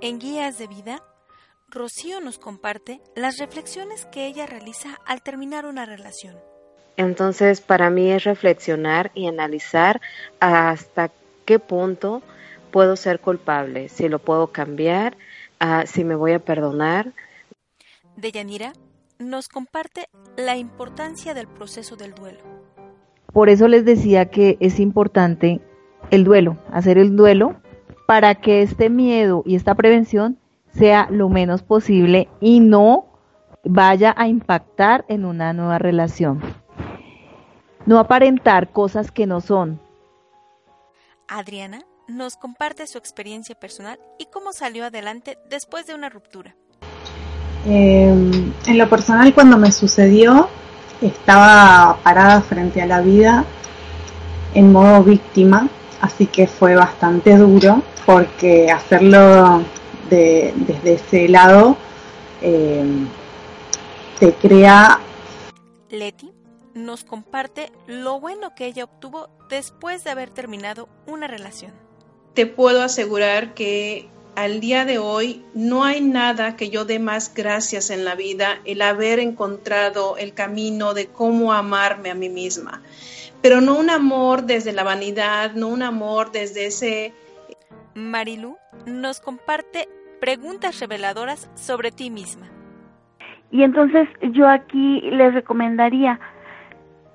en Guías de Vida, Rocío nos comparte las reflexiones que ella realiza al terminar una relación. Entonces, para mí es reflexionar y analizar hasta qué punto puedo ser culpable, si lo puedo cambiar, uh, si me voy a perdonar. Deyanira nos comparte la importancia del proceso del duelo. Por eso les decía que es importante el duelo, hacer el duelo para que este miedo y esta prevención sea lo menos posible y no vaya a impactar en una nueva relación. No aparentar cosas que no son. Adriana nos comparte su experiencia personal y cómo salió adelante después de una ruptura. Eh, en lo personal, cuando me sucedió, estaba parada frente a la vida en modo víctima, así que fue bastante duro porque hacerlo de, desde ese lado eh, te crea... Leti nos comparte lo bueno que ella obtuvo después de haber terminado una relación. Te puedo asegurar que al día de hoy no hay nada que yo dé más gracias en la vida, el haber encontrado el camino de cómo amarme a mí misma. Pero no un amor desde la vanidad, no un amor desde ese... Marilu nos comparte preguntas reveladoras sobre ti misma. Y entonces yo aquí les recomendaría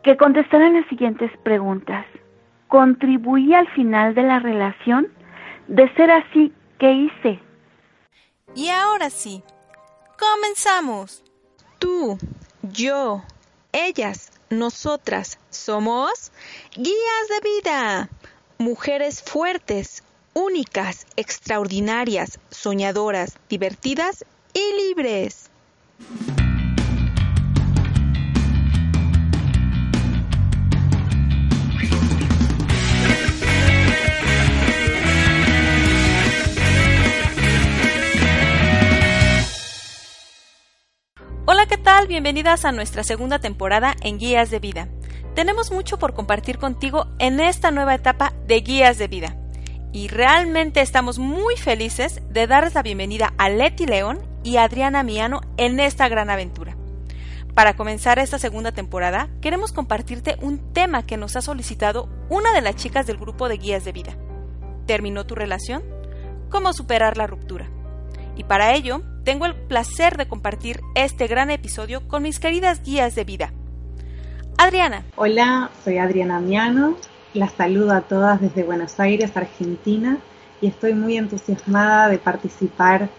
que contestaran las siguientes preguntas. ¿Contribuí al final de la relación? De ser así, ¿qué hice? Y ahora sí, comenzamos. Tú, yo, ellas, nosotras somos guías de vida, mujeres fuertes, únicas, extraordinarias, soñadoras, divertidas y libres. Hola, ¿qué tal? Bienvenidas a nuestra segunda temporada en Guías de Vida. Tenemos mucho por compartir contigo en esta nueva etapa de Guías de Vida. Y realmente estamos muy felices de darles la bienvenida a Leti León y Adriana Miano en esta gran aventura. Para comenzar esta segunda temporada, queremos compartirte un tema que nos ha solicitado una de las chicas del grupo de Guías de Vida. ¿Terminó tu relación? ¿Cómo superar la ruptura? Y para ello, tengo el placer de compartir este gran episodio con mis queridas guías de vida. Adriana. Hola, soy Adriana Miano. Las saludo a todas desde Buenos Aires, Argentina, y estoy muy entusiasmada de participar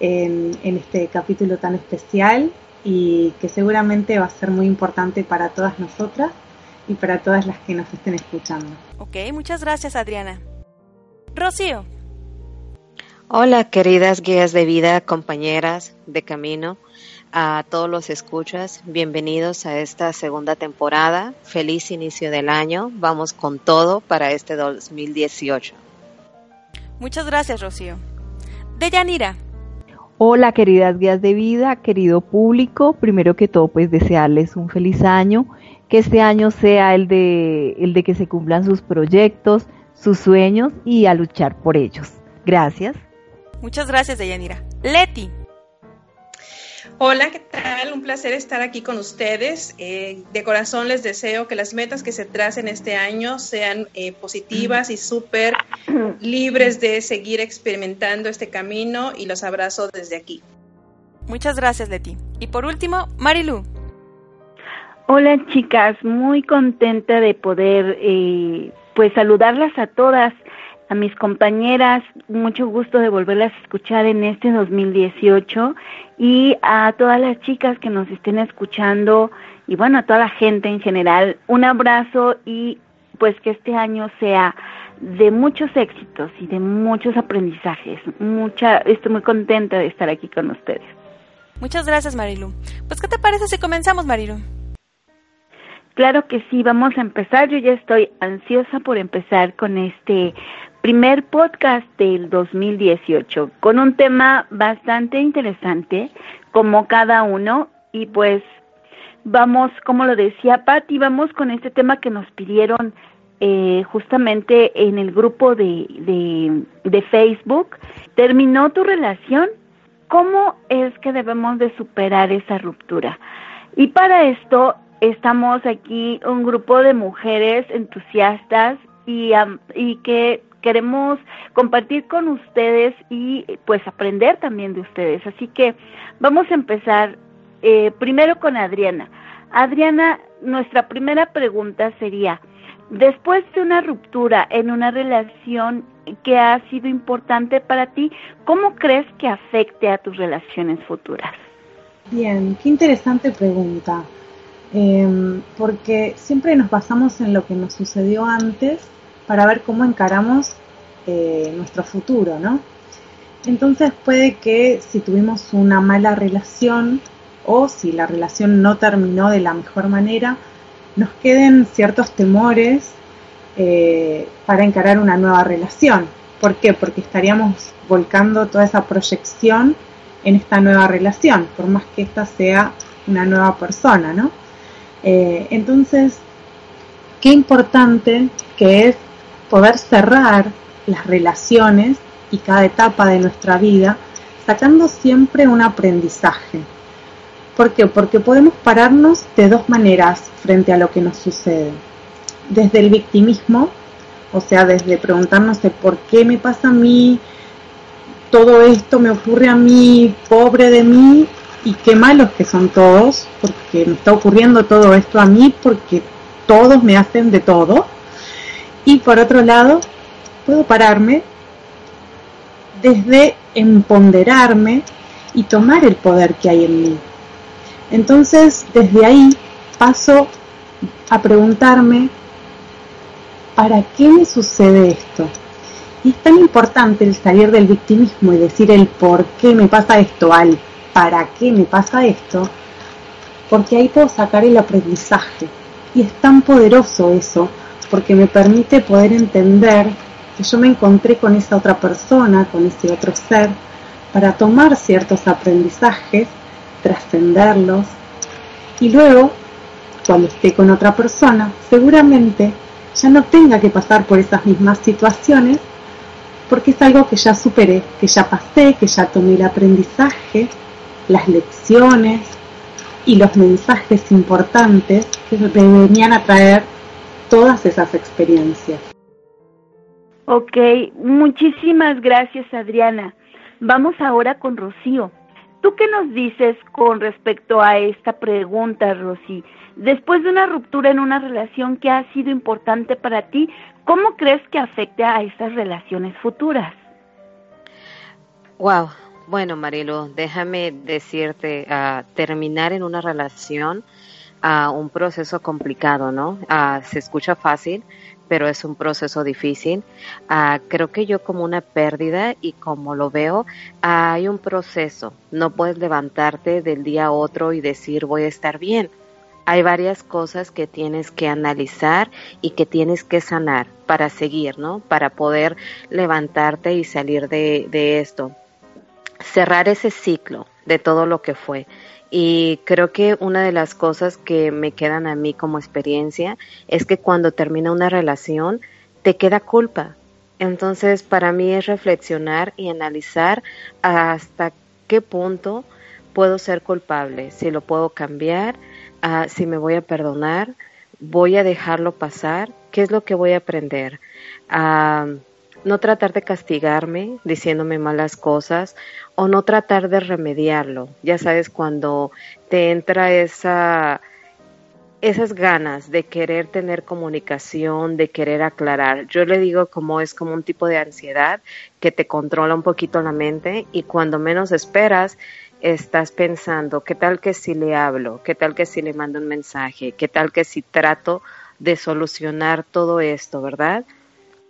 en, en este capítulo tan especial y que seguramente va a ser muy importante para todas nosotras y para todas las que nos estén escuchando. Ok, muchas gracias Adriana. Rocío. Hola, queridas guías de vida, compañeras de camino, a todos los escuchas, bienvenidos a esta segunda temporada. Feliz inicio del año. Vamos con todo para este 2018. Muchas gracias, Rocío. Deyanira. Hola, queridas guías de vida, querido público. Primero que todo, pues desearles un feliz año, que este año sea el de el de que se cumplan sus proyectos, sus sueños y a luchar por ellos. Gracias. Muchas gracias, Deyanira. Leti. Hola, ¿qué tal? Un placer estar aquí con ustedes. Eh, de corazón les deseo que las metas que se tracen este año sean eh, positivas y súper libres de seguir experimentando este camino y los abrazo desde aquí. Muchas gracias, Leti. Y por último, Marilu. Hola, chicas. Muy contenta de poder, eh, pues, saludarlas a todas a mis compañeras, mucho gusto de volverlas a escuchar en este 2018 y a todas las chicas que nos estén escuchando y bueno, a toda la gente en general, un abrazo y pues que este año sea de muchos éxitos y de muchos aprendizajes. Mucha, estoy muy contenta de estar aquí con ustedes. Muchas gracias, Marilu. Pues, ¿qué te parece si comenzamos, Marilu? Claro que sí, vamos a empezar. Yo ya estoy ansiosa por empezar con este primer podcast del 2018, con un tema bastante interesante, como cada uno, y pues vamos, como lo decía Patti, vamos con este tema que nos pidieron eh, justamente en el grupo de, de, Facebook. ¿Terminó tu relación? ¿Cómo es que debemos de superar esa ruptura? Y para esto estamos aquí un grupo de mujeres entusiastas y, y que queremos compartir con ustedes y pues aprender también de ustedes. Así que vamos a empezar eh, primero con Adriana. Adriana, nuestra primera pregunta sería, después de una ruptura en una relación que ha sido importante para ti, ¿cómo crees que afecte a tus relaciones futuras? Bien, qué interesante pregunta. Em, porque siempre nos basamos en lo que nos sucedió antes para ver cómo encaramos eh, nuestro futuro, ¿no? Entonces puede que si tuvimos una mala relación o si la relación no terminó de la mejor manera, nos queden ciertos temores eh, para encarar una nueva relación. ¿Por qué? Porque estaríamos volcando toda esa proyección en esta nueva relación, por más que esta sea una nueva persona, ¿no? Eh, entonces, qué importante que es poder cerrar las relaciones y cada etapa de nuestra vida sacando siempre un aprendizaje. ¿Por qué? Porque podemos pararnos de dos maneras frente a lo que nos sucede. Desde el victimismo, o sea, desde preguntarnos de por qué me pasa a mí, todo esto me ocurre a mí, pobre de mí, y qué malos que son todos, porque me está ocurriendo todo esto a mí, porque todos me hacen de todo. Y por otro lado, puedo pararme desde empoderarme y tomar el poder que hay en mí. Entonces, desde ahí paso a preguntarme, ¿para qué me sucede esto? Y es tan importante el salir del victimismo y decir el por qué me pasa esto al ¿para qué me pasa esto? Porque ahí puedo sacar el aprendizaje. Y es tan poderoso eso, porque me permite poder entender que yo me encontré con esa otra persona, con ese otro ser, para tomar ciertos aprendizajes, trascenderlos, y luego, cuando esté con otra persona, seguramente ya no tenga que pasar por esas mismas situaciones, porque es algo que ya superé, que ya pasé, que ya tomé el aprendizaje las lecciones y los mensajes importantes que venían a traer todas esas experiencias. Ok, muchísimas gracias Adriana. Vamos ahora con Rocío. ¿Tú qué nos dices con respecto a esta pregunta, Rocío? Después de una ruptura en una relación que ha sido importante para ti, ¿cómo crees que afecte a estas relaciones futuras? Wow, bueno, Marilu, déjame decirte, uh, terminar en una relación, a un proceso complicado, ¿no? Uh, se escucha fácil, pero es un proceso difícil. creo que yo como una pérdida y como lo veo, hay un proceso. No puedes levantarte del día a otro y decir voy a estar bien. Hay varias cosas que tienes que analizar y que tienes que sanar para seguir, ¿no? Para poder levantarte y salir de, de esto cerrar ese ciclo de todo lo que fue. Y creo que una de las cosas que me quedan a mí como experiencia es que cuando termina una relación te queda culpa. Entonces para mí es reflexionar y analizar hasta qué punto puedo ser culpable, si lo puedo cambiar, uh, si me voy a perdonar, voy a dejarlo pasar, qué es lo que voy a aprender. Uh, no tratar de castigarme diciéndome malas cosas o no tratar de remediarlo. Ya sabes, cuando te entra esa esas ganas de querer tener comunicación, de querer aclarar. Yo le digo como es como un tipo de ansiedad que te controla un poquito la mente y cuando menos esperas estás pensando, ¿qué tal que si le hablo? ¿Qué tal que si le mando un mensaje? ¿Qué tal que si trato de solucionar todo esto, verdad?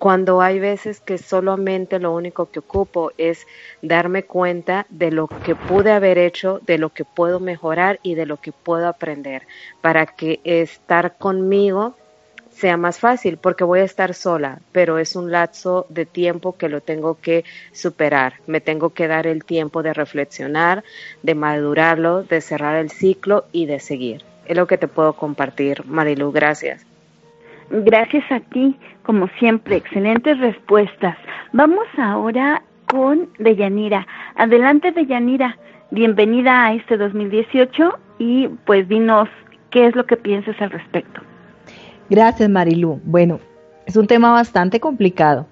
Cuando hay veces que solamente lo único que ocupo es darme cuenta de lo que pude haber hecho, de lo que puedo mejorar y de lo que puedo aprender para que estar conmigo sea más fácil porque voy a estar sola, pero es un lapso de tiempo que lo tengo que superar. Me tengo que dar el tiempo de reflexionar, de madurarlo, de cerrar el ciclo y de seguir. Es lo que te puedo compartir, Marilu. Gracias. Gracias a ti, como siempre, excelentes respuestas. Vamos ahora con Deyanira. Adelante, Deyanira. Bienvenida a este 2018 y pues dinos qué es lo que piensas al respecto. Gracias, Marilu. Bueno, es un tema bastante complicado.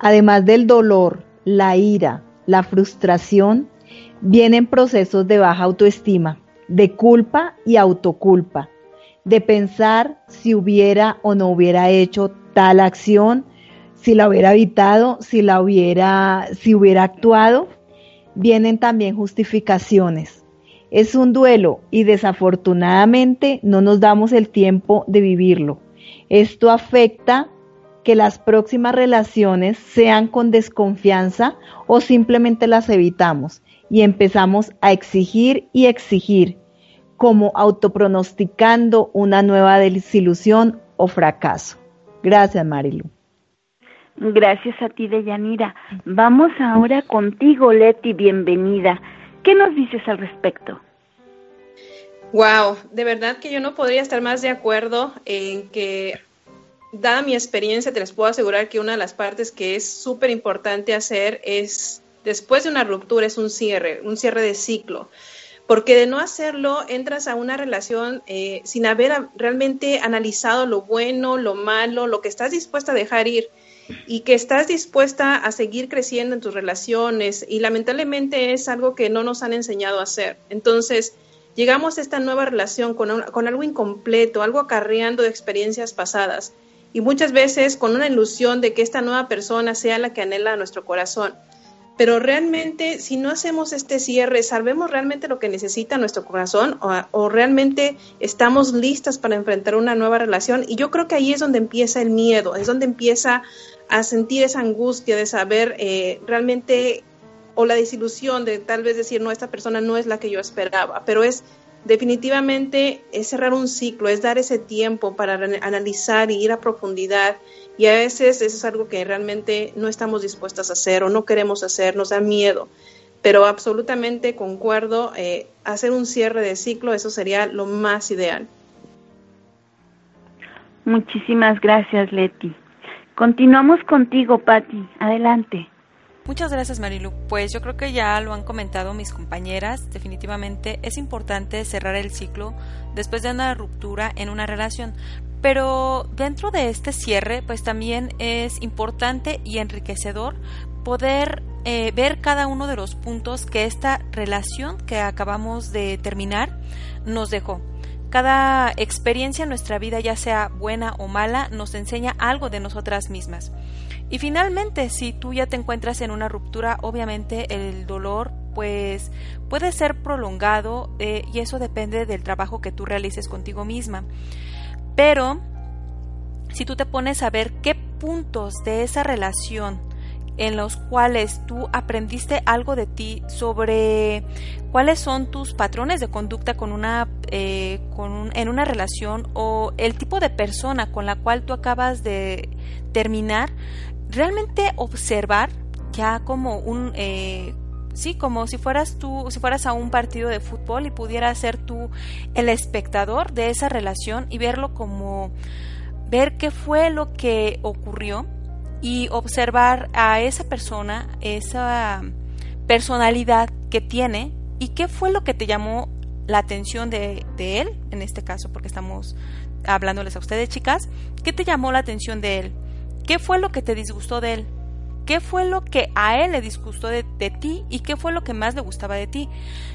Además del dolor, la ira, la frustración, vienen procesos de baja autoestima, de culpa y autoculpa de pensar si hubiera o no hubiera hecho tal acción, si la hubiera evitado, si la hubiera, si hubiera actuado, vienen también justificaciones. Es un duelo y desafortunadamente no nos damos el tiempo de vivirlo. Esto afecta que las próximas relaciones sean con desconfianza o simplemente las evitamos y empezamos a exigir y exigir como autopronosticando una nueva desilusión o fracaso. Gracias, Marilu. Gracias a ti, Deyanira. Vamos ahora contigo, Leti, bienvenida. ¿Qué nos dices al respecto? Wow, de verdad que yo no podría estar más de acuerdo en que, dada mi experiencia, te les puedo asegurar que una de las partes que es súper importante hacer es, después de una ruptura, es un cierre, un cierre de ciclo porque de no hacerlo entras a una relación eh, sin haber realmente analizado lo bueno, lo malo, lo que estás dispuesta a dejar ir y que estás dispuesta a seguir creciendo en tus relaciones. Y lamentablemente es algo que no nos han enseñado a hacer. Entonces, llegamos a esta nueva relación con, con algo incompleto, algo acarreando de experiencias pasadas. Y muchas veces con una ilusión de que esta nueva persona sea la que anhela nuestro corazón pero realmente si no hacemos este cierre, ¿sabemos realmente lo que necesita nuestro corazón o, realmente estamos listas para enfrentar una nueva relación? Y yo creo que ahí es donde empieza el miedo, es donde empieza a sentir esa angustia de saber eh, realmente o la desilusión de tal vez decir, no, esta persona no es la que yo esperaba, pero es definitivamente es cerrar un ciclo, es dar ese tiempo para analizar y ir a profundidad y a veces eso es algo que realmente no estamos dispuestas a hacer o no queremos hacer, nos da miedo. Pero absolutamente concuerdo, eh, hacer un cierre de ciclo, eso sería lo más ideal. Muchísimas gracias, Leti. Continuamos contigo, Patti. Adelante. Muchas gracias Marilu. Pues yo creo que ya lo han comentado mis compañeras. Definitivamente es importante cerrar el ciclo después de una ruptura en una relación. Pero dentro de este cierre, pues también es importante y enriquecedor poder eh, ver cada uno de los puntos que esta relación que acabamos de terminar nos dejó. Cada experiencia en nuestra vida, ya sea buena o mala, nos enseña algo de nosotras mismas. Y finalmente, si tú ya te encuentras en una ruptura, obviamente el dolor pues puede ser prolongado eh, y eso depende del trabajo que tú realices contigo misma. Pero si tú te pones a ver qué puntos de esa relación en los cuales tú aprendiste algo de ti sobre cuáles son tus patrones de conducta con una eh, con en una relación o el tipo de persona con la cual tú acabas de terminar realmente observar ya como un eh, sí, como si fueras tú, si fueras a un partido de fútbol y pudieras ser tú el espectador de esa relación y verlo como ver qué fue lo que ocurrió y observar a esa persona, esa personalidad que tiene y qué fue lo que te llamó la atención de, de él, en este caso, porque estamos hablándoles a ustedes, chicas, ¿qué te llamó la atención de él? ¿Qué fue lo que te disgustó de él? Qué fue lo que a él le disgustó de, ti y qué fue lo que más le gustaba de ti.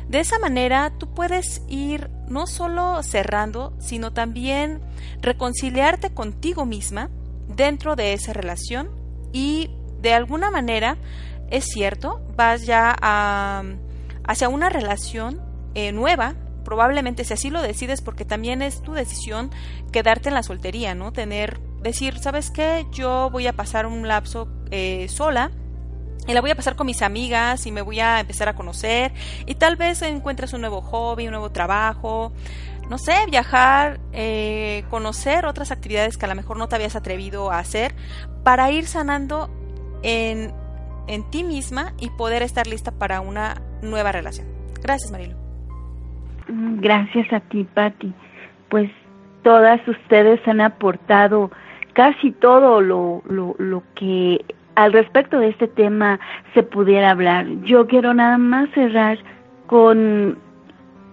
De esa manera tú puedes ir no solo cerrando, sino también reconciliarte contigo misma dentro de esa relación y de alguna manera, es cierto, vas ya a, hacia una relación eh, nueva, probablemente si así lo decides, porque también es tu decisión quedarte en la soltería, ¿no? Tener decir, ¿sabes qué? Yo voy a pasar un lapso eh, sola y la voy a pasar con mis amigas y me voy a empezar a conocer y tal vez encuentres un nuevo hobby, un nuevo trabajo, no sé, viajar, eh, conocer otras actividades que a lo mejor no te habías atrevido a hacer para ir sanando en, en ti misma y poder estar lista para una nueva relación. Gracias, Marilo. Gracias a ti, Patti. Pues todas ustedes han aportado casi todo lo, lo, lo que al respecto de este tema se pudiera hablar. Yo quiero nada más cerrar con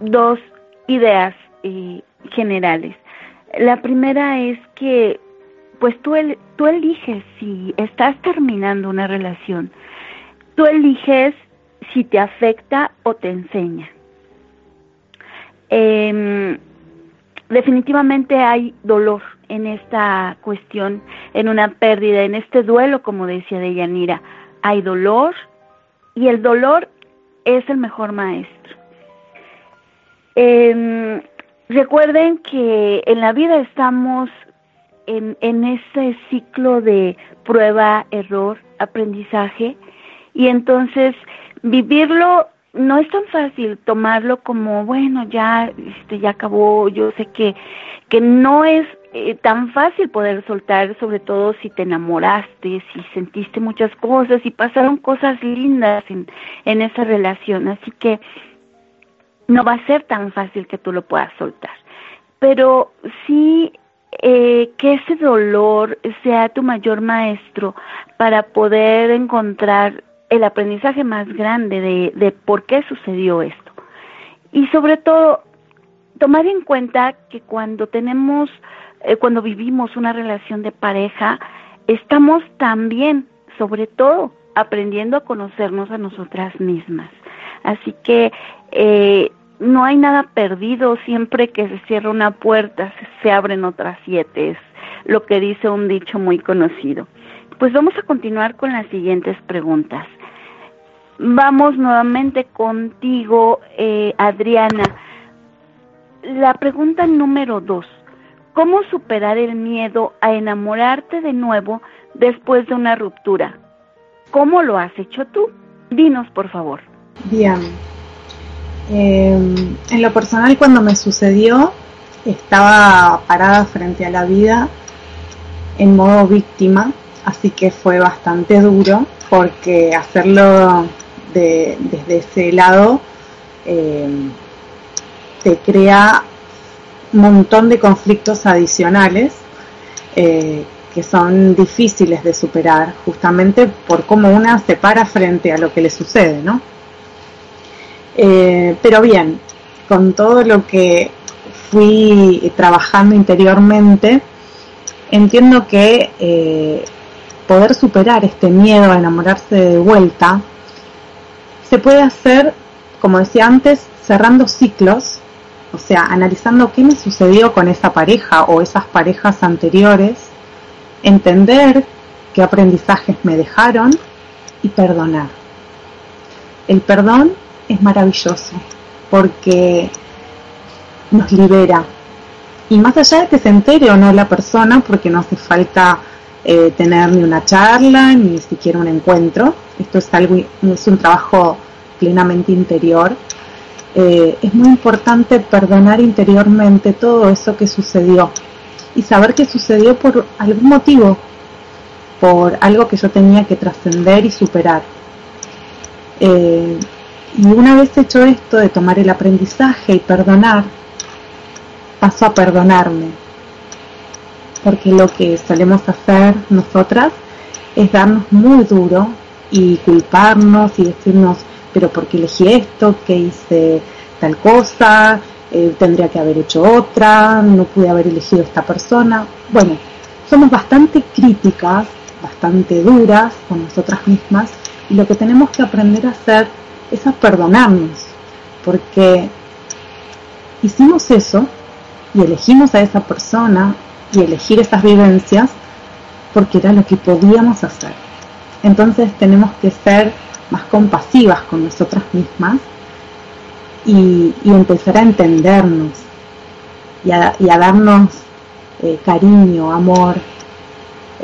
dos ideas eh, generales. La primera es que, pues tú, el, tú eliges si estás terminando una relación, tú eliges si te afecta o te enseña. Eh, definitivamente hay dolor en esta cuestión, en una pérdida, en este duelo, como decía Deyanira. Hay dolor y el dolor es el mejor maestro. Eh, recuerden que en la vida estamos en, en ese ciclo de prueba, error, aprendizaje y entonces vivirlo no es tan fácil tomarlo como bueno ya este ya acabó yo sé que que no es eh, tan fácil poder soltar sobre todo si te enamoraste si sentiste muchas cosas y pasaron cosas lindas en en esa relación así que no va a ser tan fácil que tú lo puedas soltar. Pero sí eh, que ese dolor sea tu mayor maestro para poder encontrar el aprendizaje más grande de, por qué sucedió esto. Y sobre todo, tomar en cuenta que cuando tenemos, eh, cuando vivimos una relación de pareja, estamos también, sobre todo, aprendiendo a conocernos a nosotras mismas. Así que eh, no hay nada perdido, siempre que se cierra una puerta se, se abren otras siete, es lo que dice un dicho muy conocido. Pues vamos a continuar con las siguientes preguntas. Vamos nuevamente contigo, eh, Adriana. La pregunta número dos. ¿Cómo superar el miedo a enamorarte de nuevo después de una ruptura? ¿Cómo lo has hecho tú? Dinos, por favor. Bien. Eh, en lo personal, cuando me sucedió, estaba parada frente a la vida en modo víctima, así que fue bastante duro porque hacerlo de, desde ese lado eh, te crea un montón de conflictos adicionales eh, que son difíciles de superar justamente por cómo una se para frente a lo que le sucede, ¿no? Eh, pero bien, con todo lo que fui trabajando interiormente, entiendo que eh, poder superar este miedo a enamorarse de vuelta se puede hacer, como decía antes, cerrando ciclos, o sea, analizando qué me sucedió con esa pareja o esas parejas anteriores, entender qué aprendizajes me dejaron y perdonar. El perdón es maravilloso porque nos libera. Y más allá de que se entere o no la persona, porque no hace falta eh, tener ni una charla, ni siquiera un encuentro. Esto es algo, es un trabajo plenamente interior. Eh, es muy importante perdonar interiormente todo eso que sucedió y saber que sucedió por algún motivo, por algo que yo tenía que trascender y superar. Eh, y una vez hecho esto de tomar el aprendizaje y perdonar, paso a perdonarme porque lo que solemos hacer nosotras es darnos muy duro y culparnos y decirnos, pero ¿por qué elegí esto? ¿Qué hice tal cosa? Eh, tendría que haber hecho otra, no pude haber elegido esta persona. Bueno, somos bastante críticas, bastante duras con nosotras mismas y lo que tenemos que aprender a hacer es a perdonarnos, porque hicimos eso y elegimos a esa persona y elegir esas vivencias porque era lo que podíamos hacer. Entonces tenemos que ser más compasivas con nosotras mismas y, empezar a entendernos y a, darnos eh, cariño, amor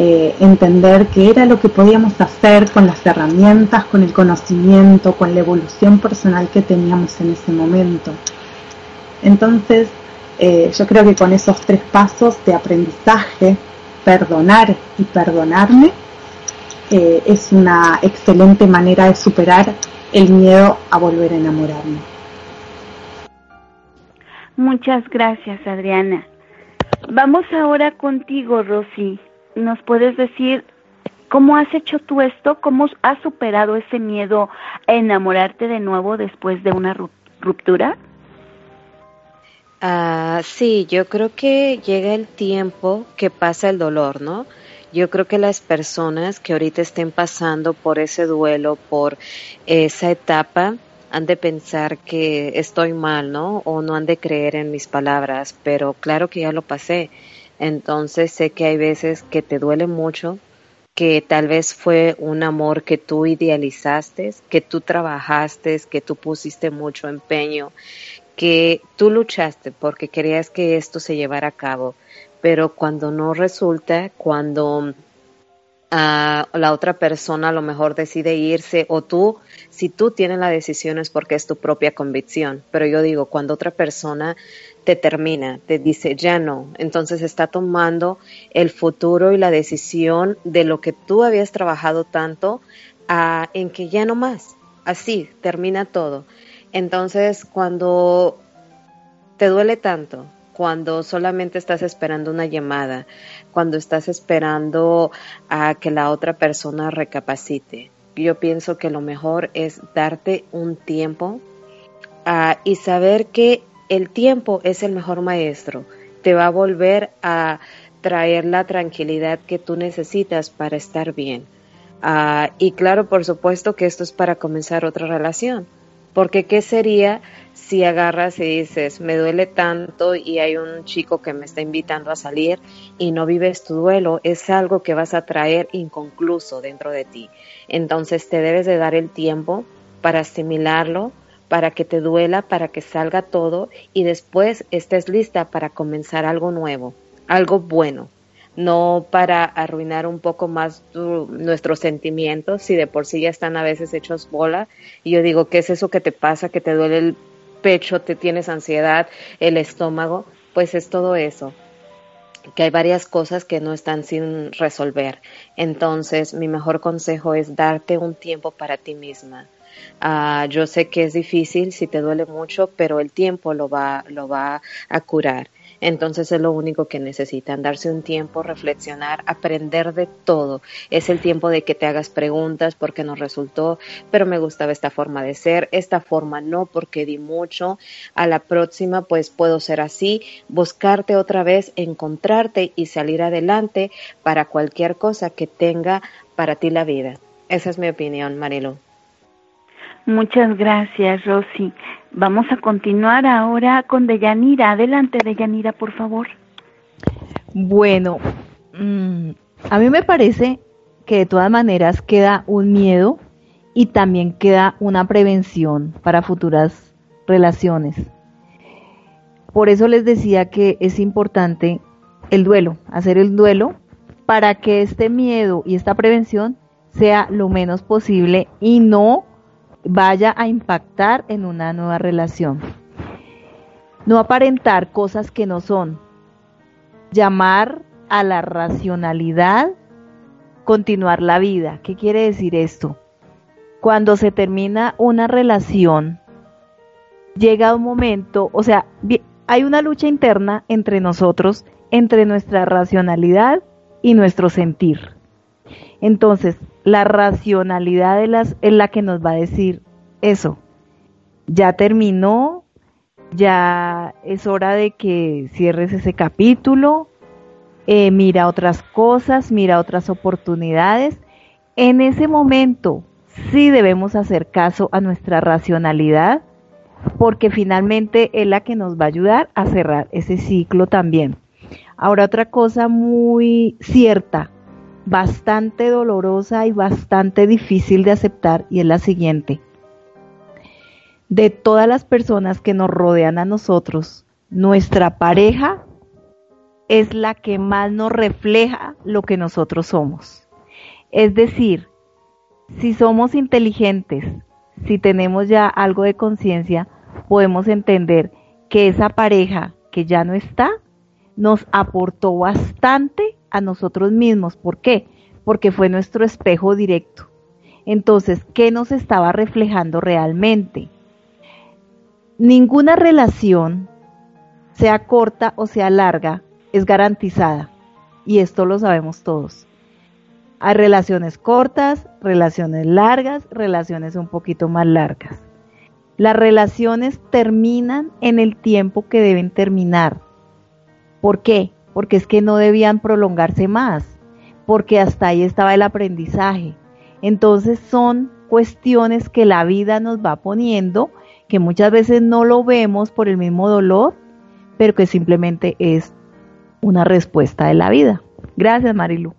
eh, entender qué era lo que podíamos hacer con las herramientas, con el conocimiento, con la evolución personal que teníamos en ese momento. Entonces, eh, yo creo que con esos tres pasos de aprendizaje, perdonar y perdonarme, eh, es una excelente manera de superar el miedo a volver a enamorarme. Muchas gracias, Adriana. Vamos ahora contigo, Rosy. ¿Nos puedes decir cómo has hecho tú esto? ¿Cómo has superado ese miedo a enamorarte de nuevo después de una ruptura? Ah, sí, yo creo que llega el tiempo que pasa el dolor, ¿no? Yo creo que las personas que ahorita estén pasando por ese duelo, por esa etapa, han de pensar que estoy mal, ¿no? O no han de creer en mis palabras, pero claro que ya lo pasé. Entonces sé que hay veces que te duele mucho, que tal vez fue un amor que tú idealizaste, que tú trabajaste, que tú pusiste mucho empeño, que tú luchaste porque querías que esto se llevara a cabo, pero cuando no resulta, cuando la otra persona a lo mejor decide irse o tú, si tú tienes la decisión es porque es tu propia convicción, pero yo digo, cuando otra persona te termina, te dice ya no, entonces está tomando el futuro y la decisión de lo que tú habías trabajado tanto en que ya no más, así termina todo. Entonces cuando te duele tanto, cuando solamente estás esperando una llamada, cuando estás esperando a que la otra persona recapacite. Yo pienso que lo mejor es darte un tiempo ah, y saber que el tiempo es el mejor maestro. Te va a volver a traer la tranquilidad que tú necesitas para estar bien. Ah, y claro, por supuesto que esto es para comenzar otra relación. Porque ¿qué sería si agarras y dices, me duele tanto y hay un chico que me está invitando a salir y no vives tu duelo, es algo que vas a traer inconcluso dentro de ti. Entonces te debes de dar el tiempo para asimilarlo, para que te duela, para que salga todo y después estés lista para comenzar algo nuevo, algo bueno, no para arruinar un poco más nuestros sentimientos, si de por sí ya están a veces hechos bola. Y yo digo, ¿qué es eso que te pasa, que te duele el pecho, te tienes ansiedad, el estómago, pues es todo eso que hay varias cosas que no están sin resolver. Entonces, mi mejor consejo es darte un tiempo para ti misma. Ah, yo sé que es difícil si te duele mucho, pero el tiempo lo va, lo va a curar. Entonces es lo único que necesitan, darse un tiempo, reflexionar, aprender de todo. Es el tiempo de que te hagas preguntas porque no resultó, pero me gustaba esta forma de ser, esta forma no porque di mucho. A la próxima pues puedo ser así, buscarte otra vez, encontrarte y salir adelante para cualquier cosa que tenga para ti la vida. Esa es mi opinión, Marilu. Muchas gracias, Rosy. Vamos a continuar ahora con Deyanira. Adelante, Deyanira, por favor. Bueno, mm, a mí me parece que de todas maneras queda un miedo y también queda una prevención para futuras relaciones. Por eso les decía que es importante el duelo, hacer el duelo para que este miedo y esta prevención sea lo menos posible y no vaya a impactar en una nueva relación. No aparentar cosas que no son. Llamar a la racionalidad, continuar la vida. ¿Qué quiere decir esto? Cuando se termina una relación, llega un momento, o sea, hay una lucha interna entre nosotros, entre nuestra racionalidad y nuestro sentir. Entonces, la racionalidad es la que nos va a decir eso. Ya terminó, ya es hora de que cierres ese capítulo, eh, mira otras cosas, mira otras oportunidades. En ese momento sí debemos hacer caso a nuestra racionalidad porque finalmente es la que nos va a ayudar a cerrar ese ciclo también. Ahora otra cosa muy cierta, bastante dolorosa y bastante difícil de aceptar y es la siguiente. De todas las personas que nos rodean a nosotros, nuestra pareja es la que más nos refleja lo que nosotros somos. Es decir, si somos inteligentes, si tenemos ya algo de conciencia, podemos entender que esa pareja que ya no está nos aportó bastante a nosotros mismos. ¿Por qué? Porque fue nuestro espejo directo. Entonces, ¿qué nos estaba reflejando realmente? Ninguna relación, sea corta o sea larga, es garantizada. Y esto lo sabemos todos. Hay relaciones cortas, relaciones largas, relaciones un poquito más largas. Las relaciones terminan en el tiempo que deben terminar. ¿Por qué? Porque es que no debían prolongarse más, porque hasta ahí estaba el aprendizaje. Entonces son cuestiones que la vida nos va poniendo, que muchas veces no lo vemos por el mismo dolor, pero que simplemente es una respuesta de la vida. Gracias, Marilu.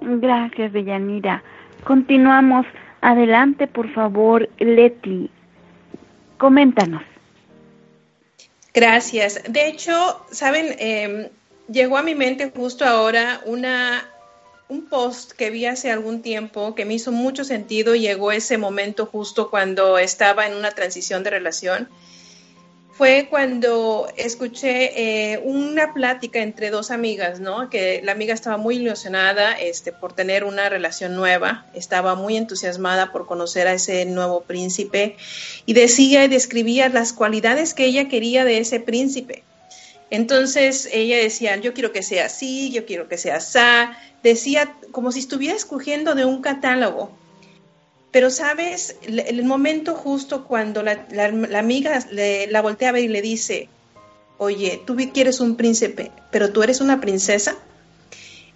Gracias, Deyanira. Continuamos. Adelante, por favor, Leti. Coméntanos. Gracias. De hecho, saben, em, llegó a mi mente justo ahora una un post que vi hace algún tiempo que me hizo mucho sentido. Llegó ese momento justo cuando estaba en una transición de relación fue cuando escuché eh, una plática entre dos amigas, ¿no? Que la amiga estaba muy ilusionada este, por tener una relación nueva, estaba muy entusiasmada por conocer a ese nuevo príncipe y decía y describía las cualidades que ella quería de ese príncipe. Entonces ella decía, yo quiero que sea así, yo quiero que sea así, decía como si estuviera escogiendo de un catálogo. Pero sabes, el, momento justo cuando la, amiga la voltea a ver y le dice, oye, tú quieres un príncipe, pero tú eres una princesa.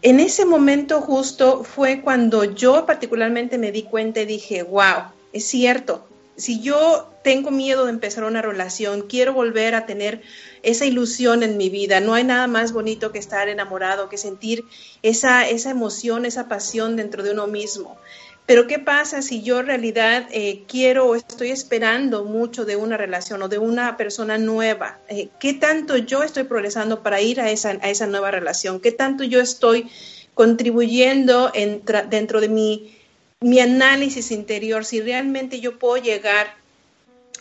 En ese momento justo fue cuando yo particularmente me di cuenta y dije, wow, es cierto, si yo tengo miedo de empezar una relación, quiero volver a tener esa ilusión en mi vida, no hay nada más bonito que estar enamorado, que sentir esa, esa emoción, esa pasión dentro de uno mismo. Pero ¿qué pasa si yo en realidad eh, quiero o estoy esperando mucho de una relación o de una persona nueva? Eh, ¿Qué tanto yo estoy progresando para ir a esa, a esa nueva relación? ¿Qué tanto yo estoy contribuyendo dentro de mi, mi análisis interior? Si realmente yo puedo llegar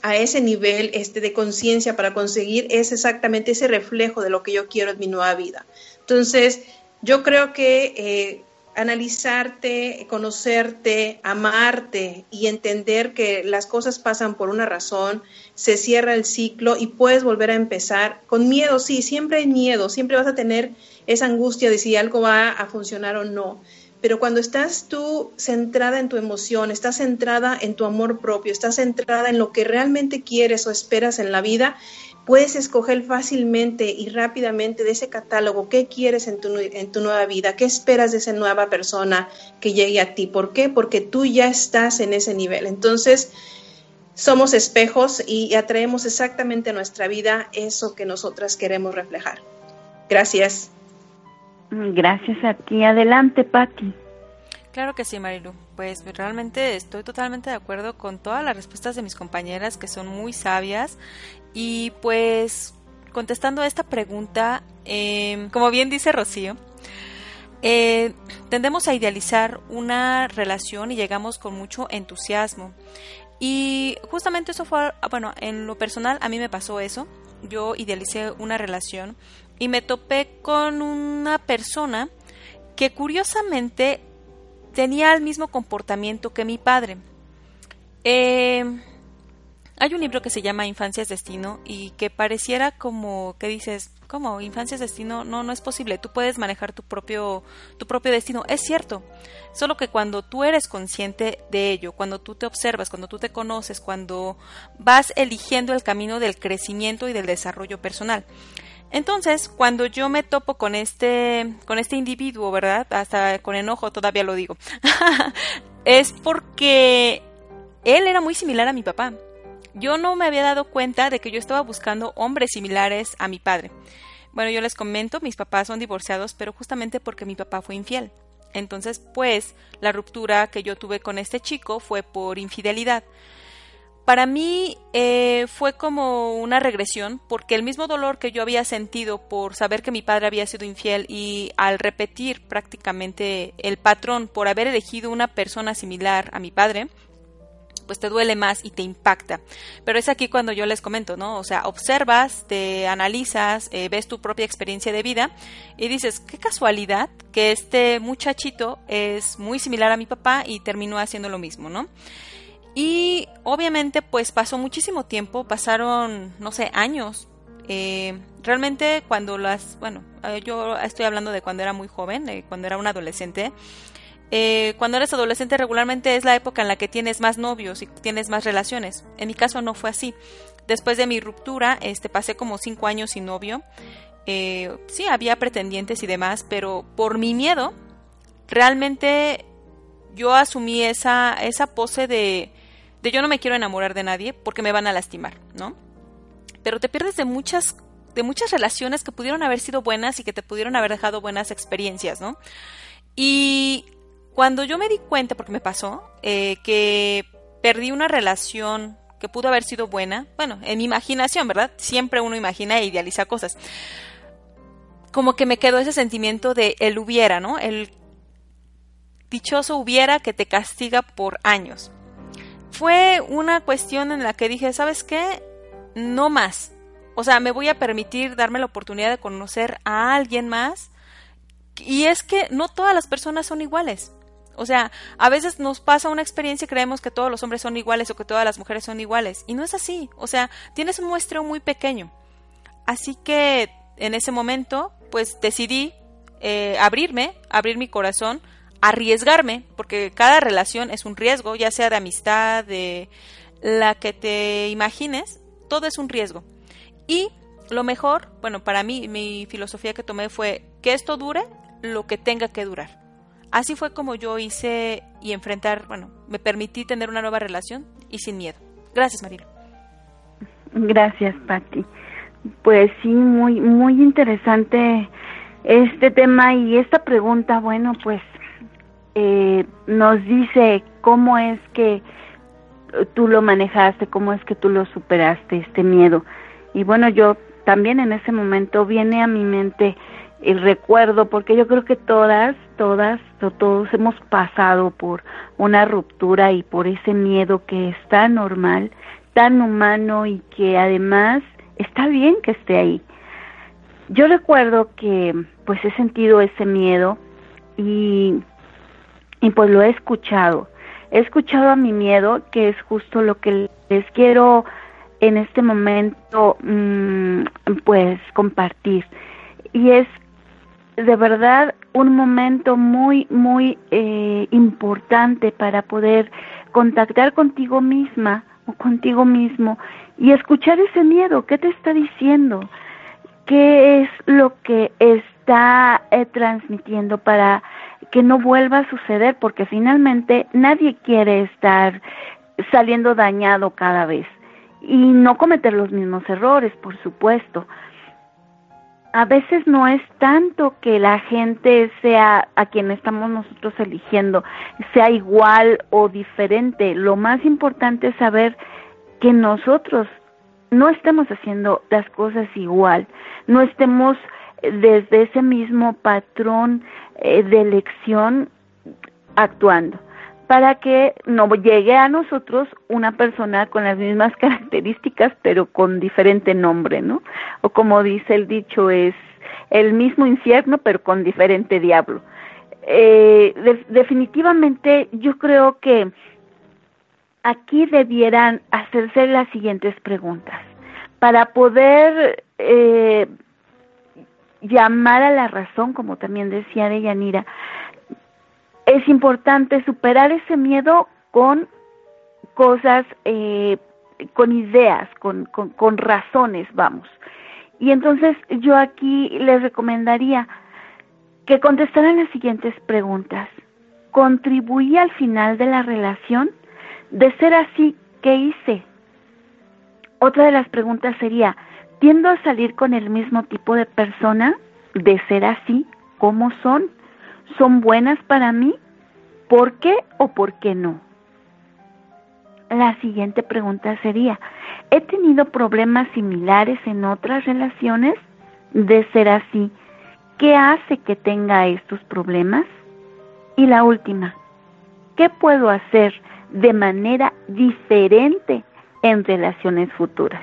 a ese nivel este, de conciencia para conseguir es exactamente ese reflejo de lo que yo quiero en mi nueva vida. Entonces, yo creo que... Eh, analizarte, conocerte, amarte y entender que las cosas pasan por una razón, se cierra el ciclo y puedes volver a empezar. Con miedo, sí, siempre hay miedo, siempre vas a tener esa angustia de si algo va a funcionar o no. Pero cuando estás tú centrada en tu emoción, estás centrada en tu amor propio, estás centrada en lo que realmente quieres o esperas en la vida, puedes escoger fácilmente y rápidamente de ese catálogo qué quieres en tu, en tu nueva vida, qué esperas de esa nueva persona que llegue a ti. ¿Por qué? Porque tú ya estás en ese nivel. Entonces, somos espejos y atraemos exactamente a nuestra vida eso que nosotras queremos reflejar. Gracias. Gracias a ti. Adelante, Patti. Claro que sí, Marilu. Pues realmente estoy totalmente de acuerdo con todas las respuestas de mis compañeras que son muy sabias y pues contestando a esta pregunta, em, como bien dice Rocío, eh, tendemos a idealizar una relación y llegamos con mucho entusiasmo. Y justamente eso fue, bueno, en lo personal a mí me pasó eso. Yo idealicé una relación y me topé con una persona que curiosamente tenía el mismo comportamiento que mi padre. Eh, hay un libro que se llama Infancia es Destino y que pareciera como que dices, ¿cómo? Infancia es Destino? No, no es posible. Tú puedes manejar tu propio, tu propio destino. Es cierto. Solo que cuando tú eres consciente de ello, cuando tú te observas, cuando tú te conoces, cuando vas eligiendo el camino del crecimiento y del desarrollo personal. Entonces, cuando yo me topo con este, con este individuo, ¿verdad? Hasta con enojo todavía lo digo. es porque él era muy similar a mi papá yo no me había dado cuenta de que yo estaba buscando hombres similares a mi padre. Bueno, yo les comento, mis papás son divorciados, pero justamente porque mi papá fue infiel. Entonces, pues, la ruptura que yo tuve con este chico fue por infidelidad. Para mí eh, fue como una regresión, porque el mismo dolor que yo había sentido por saber que mi padre había sido infiel y al repetir prácticamente el patrón por haber elegido una persona similar a mi padre, pues te duele más y te impacta. Pero es aquí cuando yo les comento, ¿no? O sea, observas, te analizas, eh, ves tu propia experiencia de vida y dices, qué casualidad que este muchachito es muy similar a mi papá y terminó haciendo lo mismo, ¿no? Y obviamente pues pasó muchísimo tiempo, pasaron, no sé, años. Eh, realmente cuando las, bueno, eh, yo estoy hablando de cuando era muy joven, de cuando era un adolescente. Eh, cuando eres adolescente regularmente es la época en la que tienes más novios y tienes más relaciones. En mi caso no fue así. Después de mi ruptura, este, pasé como cinco años sin novio. sí, había pretendientes y demás, pero por mi miedo, realmente yo asumí esa, esa pose de de yo no me quiero enamorar de nadie porque me van a lastimar, ¿no? Pero te pierdes de muchas de muchas relaciones que pudieron haber sido buenas y que te pudieron haber dejado buenas experiencias, ¿no? Y cuando yo me di cuenta, porque me pasó, eh, que perdí una relación que pudo haber sido buena, bueno, en mi imaginación, ¿verdad? Siempre uno imagina e idealiza cosas. Como que me quedó ese sentimiento de el hubiera, ¿no? El dichoso hubiera que te castiga por años fue una cuestión en la que dije, ¿sabes qué? No más. O sea, me voy a permitir darme la oportunidad de conocer a alguien más. Y es que no todas las personas son iguales. O sea, a veces nos pasa una experiencia y creemos que todos los hombres son iguales o que todas las mujeres son iguales. Y no es así. O sea, tienes un muestreo muy pequeño. Así que en ese momento, pues decidí eh, abrirme, abrir mi corazón arriesgarme, porque cada relación es un riesgo, ya sea de amistad, de la que te imagines, todo es un riesgo. Y lo mejor, bueno, para mí mi filosofía que tomé fue que esto dure lo que tenga que durar. Así fue como yo hice y enfrentar, bueno, me permití tener una nueva relación y sin miedo. Gracias, Marilo. Gracias, Patti. Pues sí, muy muy interesante este tema y esta pregunta, bueno, pues eh, nos dice cómo es que tú lo manejaste, cómo es que tú lo superaste, este miedo. Y bueno, yo también en ese momento viene a mi mente el recuerdo, porque yo creo que todas, todas, todos hemos pasado por una ruptura y por ese miedo que es tan normal, tan humano y que además está bien que esté ahí. Yo recuerdo que pues he sentido ese miedo y y pues lo he escuchado. He escuchado a mi miedo, que es justo lo que les quiero en este momento mm, pues compartir. Y es de verdad un momento muy, muy eh, importante para poder contactar contigo misma o contigo mismo y escuchar ese miedo, ¿qué te está diciendo? ¿Qué es lo que está eh, transmitiendo para que no vuelva a suceder porque finalmente nadie quiere estar saliendo dañado cada vez y no cometer los mismos errores, por supuesto. A veces no es tanto que la gente sea a quien estamos nosotros eligiendo, sea igual o diferente. Lo más importante es saber que nosotros no estemos haciendo las cosas igual, no estemos desde ese mismo patrón eh, de elección actuando para que no llegue a nosotros una persona con las mismas características pero con diferente nombre, ¿no? O como dice el dicho, es el mismo infierno pero con diferente diablo. Eh, definitivamente yo creo que aquí debieran hacerse las siguientes preguntas para poder eh, llamar a la razón, como también decía Deyanira, es importante superar ese miedo con cosas, eh, con ideas, con, con, con razones, vamos. Y entonces yo aquí les recomendaría que contestaran las siguientes preguntas. ¿Contribuí al final de la relación? De ser así, ¿qué hice? Otra de las preguntas sería, tiendo a salir con el mismo tipo de persona, de ser así, ¿cómo son? ¿Son buenas para mí? ¿Por qué o por qué no? la siguiente pregunta sería, ¿he tenido problemas similares en otras relaciones? De ser así, ¿qué hace que tenga estos problemas? Y la última, ¿qué puedo hacer de manera diferente en relaciones futuras?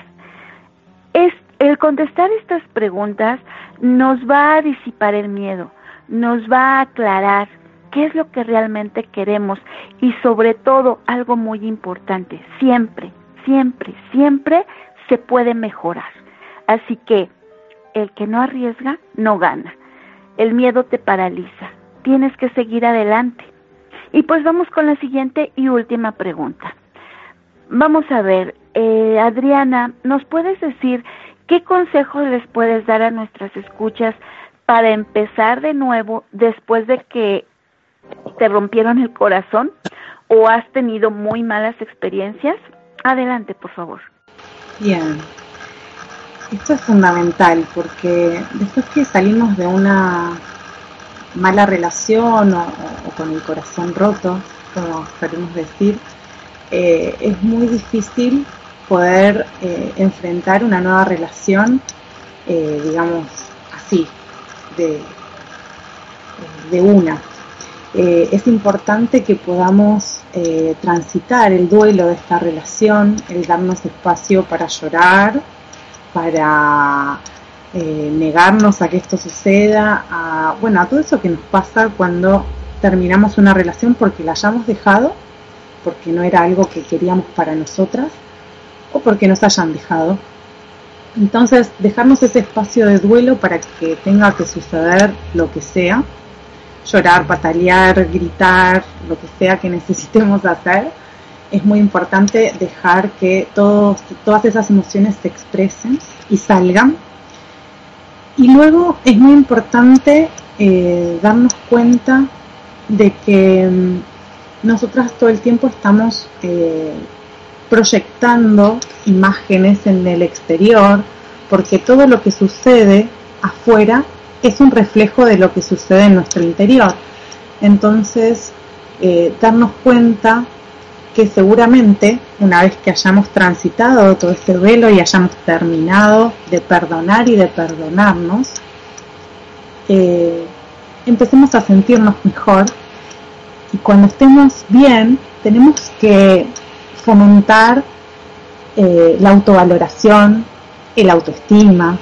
Es, el contestar estas preguntas nos va a disipar el miedo, nos va a aclarar qué es lo que realmente queremos y sobre todo algo muy importante, siempre, siempre, siempre se puede mejorar. Así que el que no arriesga no gana. El miedo te paraliza. Tienes que seguir adelante. Y pues vamos con la siguiente y última pregunta. Vamos a ver, eh, Adriana, ¿nos puedes decir qué consejos les puedes dar a nuestras escuchas para empezar de nuevo después de que te rompieron el corazón o has tenido muy malas experiencias? Adelante, por favor. Bien. Esto es fundamental porque después que salimos de una mala relación o, con el corazón roto, como queremos decir, eh, es muy difícil poder eh, enfrentar una nueva relación, eh, digamos así, de, de una. es importante que podamos transitar el duelo de esta relación, el darnos espacio para llorar, para negarnos a que esto suceda, a, bueno, a todo eso que nos pasa cuando terminamos una relación porque la hayamos dejado, porque no era algo que queríamos para nosotras o porque nos hayan dejado. Entonces, dejarnos ese espacio de duelo para que tenga que suceder lo que sea, llorar, patalear, gritar, lo que sea que necesitemos hacer, es muy importante dejar que todas esas emociones se expresen y salgan. Y luego es muy importante eh, darnos cuenta de que mm, nosotras todo el tiempo estamos eh, proyectando imágenes en el exterior, porque todo lo que sucede afuera es un reflejo de lo que sucede en nuestro interior. Entonces, eh, darnos cuenta que seguramente una vez que hayamos transitado todo ese velo y hayamos terminado de perdonar y de perdonarnos, eh, empecemos a sentirnos mejor y cuando estemos bien tenemos que fomentar eh, la autovaloración, el autoestima,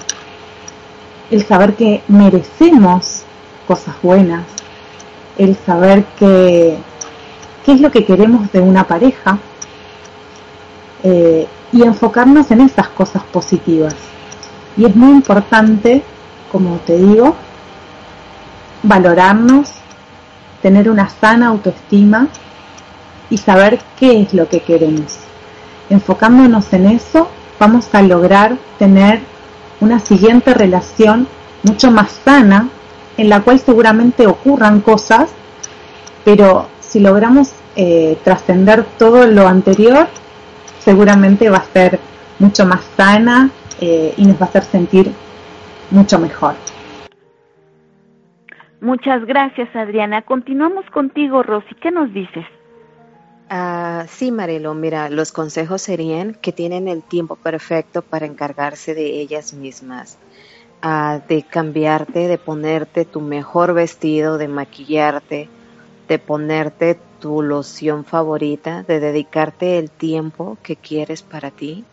el saber que merecemos cosas buenas, el saber que qué es lo que queremos de una pareja eh, y enfocarnos en esas cosas positivas. Y es muy importante, como te digo, valorarnos, tener una sana autoestima y saber qué es lo que queremos. Enfocándonos en eso, vamos a lograr tener una siguiente relación mucho más sana, en la cual seguramente ocurran cosas, pero si logramos eh, trascender todo lo anterior, seguramente va a ser mucho más sana eh, y nos va a hacer sentir mucho mejor. Muchas gracias, Adriana. Continuamos contigo, Rosy. ¿Qué nos dices? Ah, sí, Marilo, mira, los consejos serían que tienen el tiempo perfecto para encargarse de ellas mismas, ah, de cambiarte, de ponerte tu mejor vestido, de maquillarte, de ponerte tu loción favorita, de dedicarte el tiempo que quieres para ti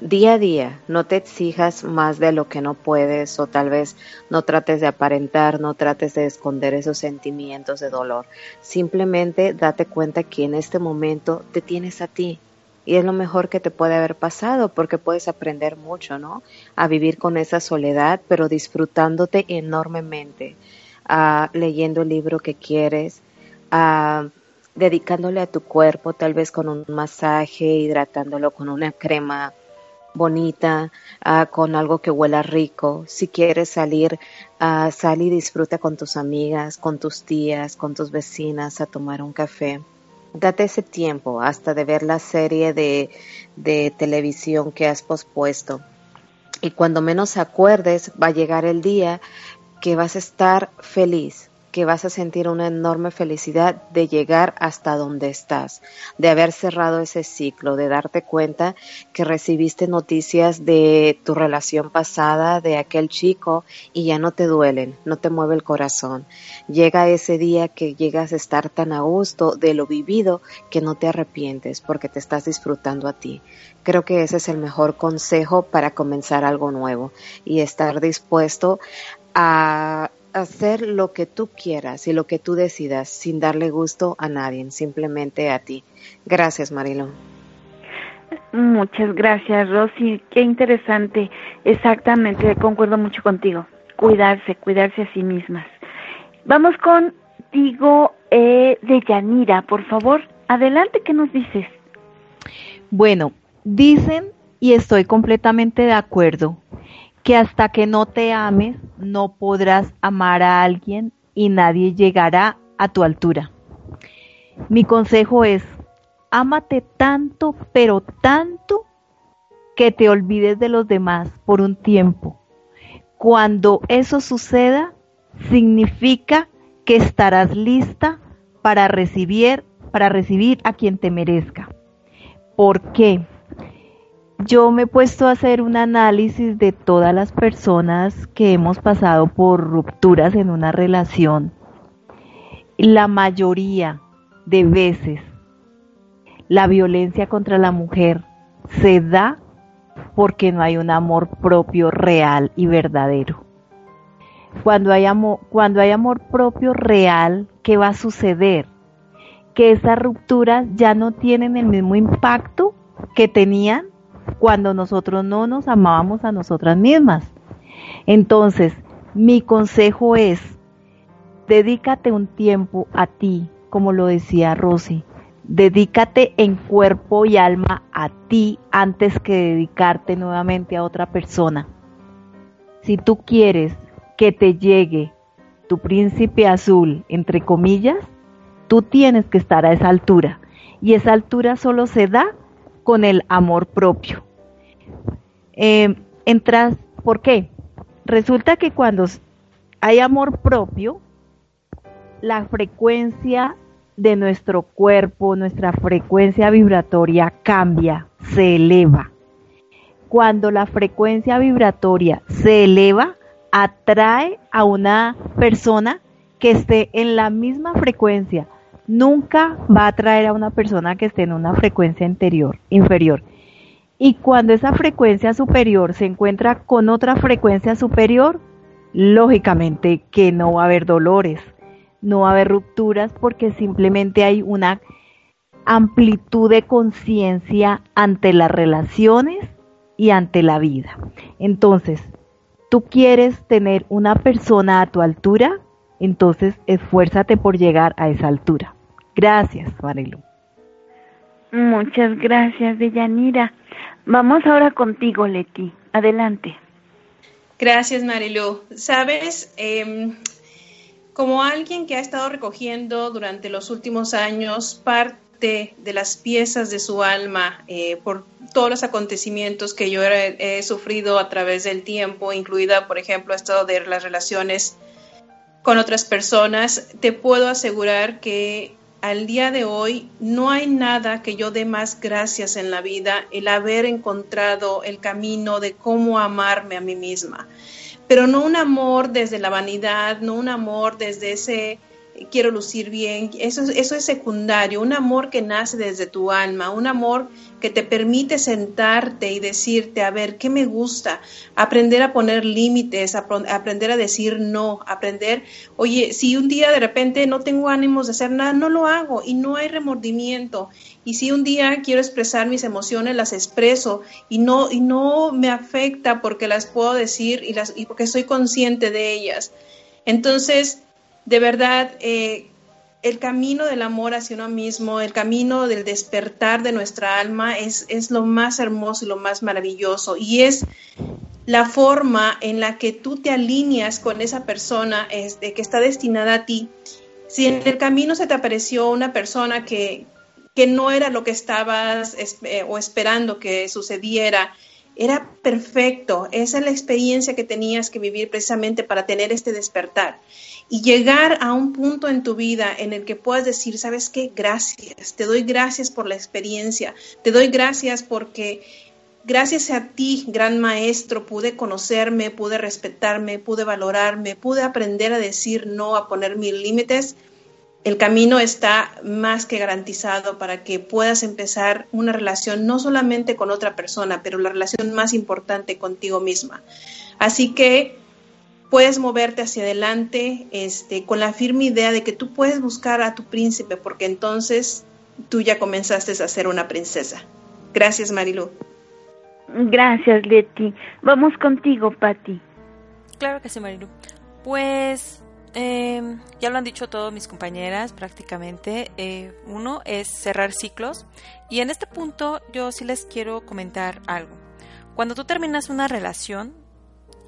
día a día, no te exijas más de lo que no puedes o tal vez no trates de aparentar, no trates de esconder esos sentimientos de dolor. Simplemente date cuenta que en este momento te tienes a ti y es lo mejor que te puede haber pasado porque puedes aprender mucho, ¿no? A vivir con esa soledad, pero disfrutándote enormemente, a leyendo el libro que quieres, a dedicándole a tu cuerpo, tal vez con un masaje, hidratándolo con una crema bonita, ah, con algo que huela rico. Si quieres salir, uh, sal y disfruta con tus amigas, con tus tías, con tus vecinas a tomar un café. Date ese tiempo hasta de ver la serie de, de televisión que has pospuesto. Y cuando menos acuerdes, va a llegar el día que vas a estar feliz, que vas a sentir una enorme felicidad de llegar hasta donde estás, de haber cerrado ese ciclo, de darte cuenta que recibiste noticias de tu relación pasada, de aquel chico, y ya no te duelen, no te mueve el corazón. Llega ese día que llegas a estar tan a gusto de lo vivido que no te arrepientes porque te estás disfrutando a ti. Creo que ese es el mejor consejo para comenzar algo nuevo y estar dispuesto a hacer lo que tú quieras y lo que tú decidas sin darle gusto a nadie, simplemente a ti. Gracias, Marilo. Muchas gracias, Rosy. Qué interesante. Exactamente, concuerdo mucho contigo. Cuidarse, cuidarse a sí mismas. Vamos contigo eh, de Yanira, por favor. Adelante, ¿qué nos dices? Bueno, dicen, y estoy completamente de acuerdo, que hasta que no te ames no podrás amar a alguien y nadie llegará a tu altura. Mi consejo es, ámate tanto, pero tanto, que te olvides de los demás por un tiempo. Cuando eso suceda, significa que estarás lista para recibir, para recibir a quien te merezca. ¿Por qué? Yo me he puesto a hacer un análisis de todas las personas que hemos pasado por rupturas en una relación. La mayoría de veces la violencia contra la mujer se da porque no hay un amor propio real y verdadero. Cuando hay amor, cuando hay amor propio real, ¿qué va a suceder? Que esas rupturas ya no tienen el mismo impacto que tenían cuando nosotros no nos amábamos a nosotras mismas. Entonces, mi consejo es, dedícate un tiempo a ti, como lo decía Rosy, dedícate en cuerpo y alma a ti antes que dedicarte nuevamente a otra persona. Si tú quieres que te llegue tu príncipe azul, entre comillas, tú tienes que estar a esa altura. Y esa altura solo se da con el amor propio. Eh, entras, ¿por qué? Resulta que cuando hay amor propio, la frecuencia de nuestro cuerpo, nuestra frecuencia vibratoria cambia, se eleva. Cuando la frecuencia vibratoria se eleva, atrae a una persona que esté en la misma frecuencia, nunca va a atraer a una persona que esté en una frecuencia interior, inferior. Y cuando esa frecuencia superior se encuentra con otra frecuencia superior, lógicamente que no va a haber dolores, no va a haber rupturas porque simplemente hay una amplitud de conciencia ante las relaciones y ante la vida. Entonces, tú quieres tener una persona a tu altura, entonces esfuérzate por llegar a esa altura. Gracias, Marilu. Muchas gracias, Deyanira. Vamos ahora contigo, Leti. Adelante. Gracias, Marilu. Sabes, em, como alguien que ha estado recogiendo durante los últimos años parte de las piezas de su alma eh, por todos los acontecimientos que yo he, he, sufrido a través del tiempo, incluida, por ejemplo, esto de las relaciones con otras personas, te puedo asegurar que al día de hoy no hay nada que yo dé más gracias en la vida, el haber encontrado el camino de cómo amarme a mí misma. Pero no un amor desde la vanidad, no un amor desde ese quiero lucir bien, eso, eso es secundario, un amor que nace desde tu alma, un amor que te permite sentarte y decirte, a ver, ¿qué me gusta? Aprender a poner límites, aprender a decir no, aprender, oye, si un día de repente no tengo ánimos de hacer nada, no lo hago y no hay remordimiento. Y si un día quiero expresar mis emociones, las expreso y no, y no me afecta porque las puedo decir y, las, y porque soy consciente de ellas. Entonces, de verdad, eh, el camino del amor hacia uno mismo, el camino del despertar de nuestra alma es, es lo más hermoso y lo más maravilloso. Y es la forma en la que tú te alineas con esa persona este, que está destinada a ti. Si en el camino se te apareció una persona que, que no era lo que estabas eh, o esperando que sucediera, era perfecto. Esa es la experiencia que tenías que vivir precisamente para tener este despertar. Y llegar a un punto en tu vida en el que puedas decir, ¿sabes qué? Gracias. Te doy gracias por la experiencia. Te doy gracias porque gracias a ti, gran maestro, pude conocerme, pude respetarme, pude valorarme, pude aprender a decir no, a poner mis límites el camino está más que garantizado para que puedas empezar una relación no solamente con otra persona, pero la relación más importante contigo misma. Así que puedes moverte hacia adelante este, con la firme idea de que tú puedes buscar a tu príncipe, porque entonces tú ya comenzaste a ser una princesa. Gracias, Marilu. Gracias, Leti. Vamos contigo, Patti. Claro que sí, Marilu. Pues eh, ya lo han dicho todos mis compañeras prácticamente. Eh, uno es cerrar ciclos. Y en este punto yo sí les quiero comentar algo. Cuando tú terminas una relación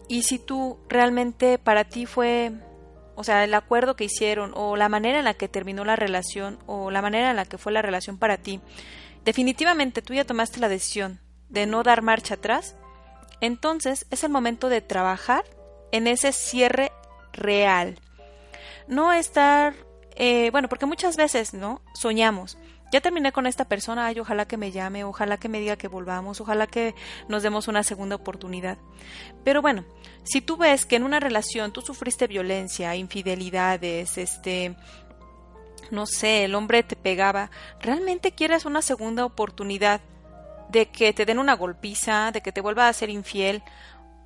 y si tú realmente para ti fue, o sea, el acuerdo que hicieron o la manera en la que terminó la relación o la manera en la que fue la relación para ti, definitivamente tú ya tomaste la decisión de no dar marcha atrás, entonces es el momento de trabajar en ese cierre real no estar, eh, bueno, porque muchas veces, ¿no? Soñamos. Ya terminé con esta persona, ay, ojalá que me llame, ojalá que me diga que volvamos, ojalá que nos demos una segunda oportunidad. Pero bueno, si tú ves que en una relación tú sufriste violencia, infidelidades, este, no sé, el hombre te pegaba, ¿realmente quieres una segunda oportunidad de que te den una golpiza, de que te vuelva a ser infiel,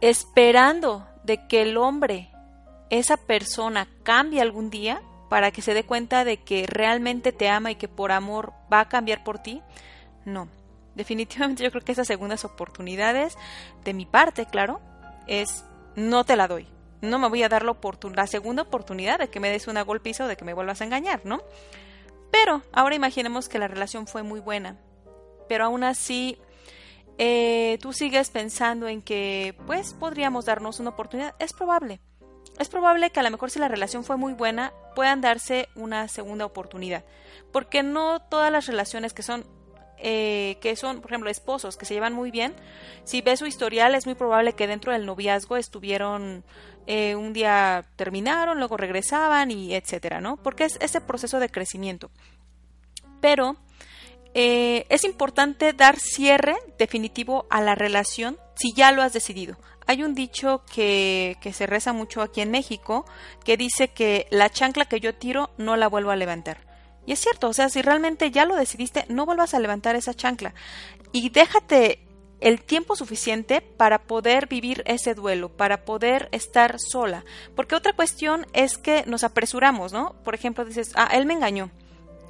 esperando de que el hombre esa persona cambie algún día para que se dé cuenta de que realmente te ama y que por amor va a cambiar por ti? No. Definitivamente yo creo que esas segundas oportunidades, de mi parte, claro, es no te la doy. No me voy a dar la, la segunda oportunidad de que me des una golpiza o de que me vuelvas a engañar, ¿no? Pero ahora imaginemos que la relación fue muy buena, pero aún así eh, tú sigues pensando en que pues podríamos darnos una oportunidad. Es probable, es probable que a lo mejor si la relación fue muy buena puedan darse una segunda oportunidad, porque no todas las relaciones que son eh, que son, por ejemplo, esposos que se llevan muy bien, si ves su historial es muy probable que dentro del noviazgo estuvieron eh, un día terminaron, luego regresaban y etcétera, ¿no? Porque es ese proceso de crecimiento. Pero eh, es importante dar cierre definitivo a la relación si ya lo has decidido. Hay un dicho que, que se reza mucho aquí en México que dice que la chancla que yo tiro no la vuelvo a levantar. Y es cierto, o sea, si realmente ya lo decidiste, no vuelvas a levantar esa chancla. Y déjate el tiempo suficiente para poder vivir ese duelo, para poder estar sola. Porque otra cuestión es que nos apresuramos, ¿no? Por ejemplo, dices, ah, él me engañó.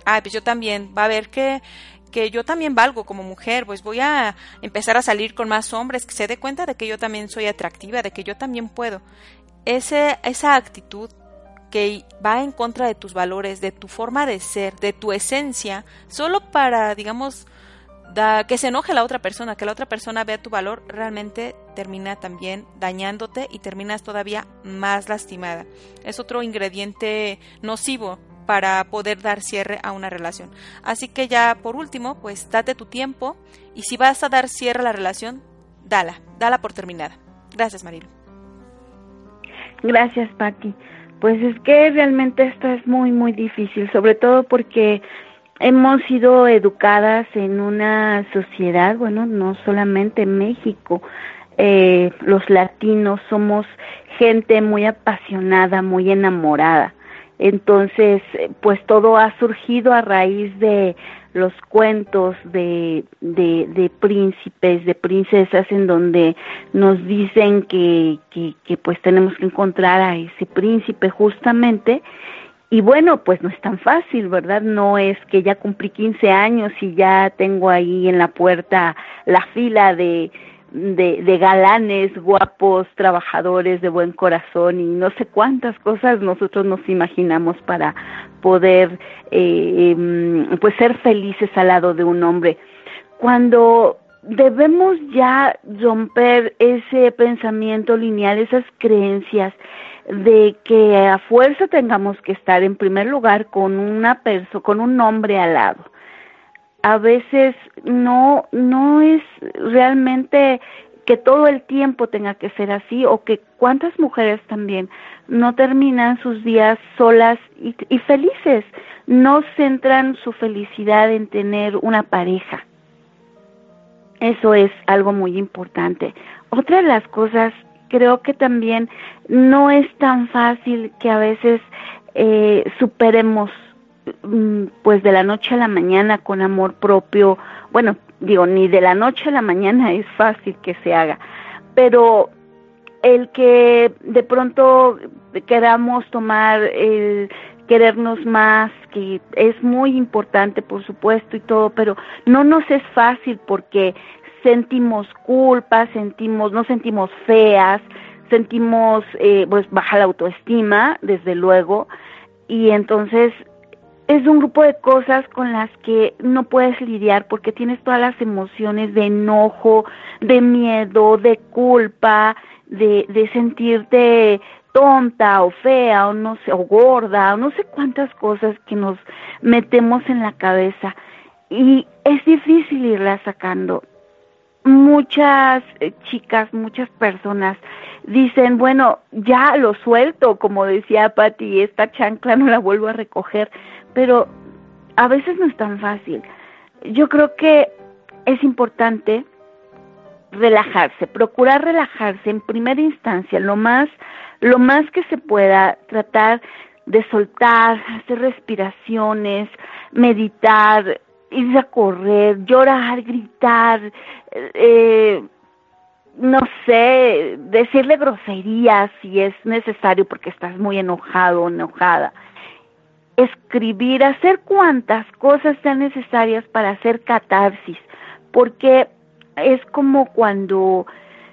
Ah, pues yo también. Va a ver que que yo también valgo como mujer, pues voy a empezar a salir con más hombres, que se dé cuenta de que yo también soy atractiva, de que yo también puedo. Ese, esa actitud que va en contra de tus valores, de tu forma de ser, de tu esencia, solo para, digamos, da, que se enoje la otra persona, que la otra persona vea tu valor, realmente termina también dañándote y terminas todavía más lastimada. Es otro ingrediente nocivo para poder dar cierre a una relación. Así que ya por último, pues date tu tiempo y si vas a dar cierre a la relación, dala, dala por terminada. Gracias, Marilo. Gracias, Patti. Pues es que realmente esto es muy, muy difícil, sobre todo porque hemos sido educadas en una sociedad, bueno, no solamente en México, eh, los latinos somos gente muy apasionada, muy enamorada. Entonces, pues todo ha surgido a raíz de los cuentos de, de, de príncipes, de princesas, en donde nos dicen que, que, que pues tenemos que encontrar a ese príncipe justamente. Y bueno, pues no es tan fácil, ¿verdad? No es que ya cumplí 15 años y ya tengo ahí en la puerta la fila de de, de galanes, guapos, trabajadores de buen corazón y no sé cuántas cosas nosotros nos imaginamos para poder eh, em, pues ser felices al lado de un hombre. Cuando debemos ya romper ese pensamiento lineal, esas creencias de que a fuerza tengamos que estar en primer lugar con una persona, con un hombre al lado a veces no no es realmente que todo el tiempo tenga que ser así o que cuántas mujeres también no terminan sus días solas y, y felices, no centran su felicidad en tener una pareja. Eso es algo muy importante. Otra de las cosas, creo que también no es tan fácil que a veces eh, superemos pues de la noche a la mañana con amor propio, bueno, digo, ni de la noche a la mañana es fácil que se haga, pero el que de pronto queramos tomar el querernos más, que es muy importante, por supuesto, y todo, pero no nos es fácil porque sentimos culpa, sentimos, no sentimos feas, sentimos eh, pues baja la autoestima, desde luego, y entonces es un grupo de cosas con las que no puedes lidiar porque tienes todas las emociones de enojo, de miedo, de culpa, de, de sentirte tonta o fea o no sé, o gorda o no sé cuántas cosas que nos metemos en la cabeza y es difícil irla sacando. Muchas eh, chicas, muchas personas dicen, bueno, ya lo suelto, como decía Patti, esta chancla no la vuelvo a recoger, pero a veces no es tan fácil. Yo creo que es importante relajarse, procurar relajarse en primera instancia, lo más, lo más que se pueda, tratar de soltar, hacer respiraciones, meditar, ir a correr, llorar, gritar, eh, no sé, decirle groserías si es necesario porque estás muy enojado o enojada. Escribir, hacer cuantas cosas sean necesarias para hacer catarsis, porque es como cuando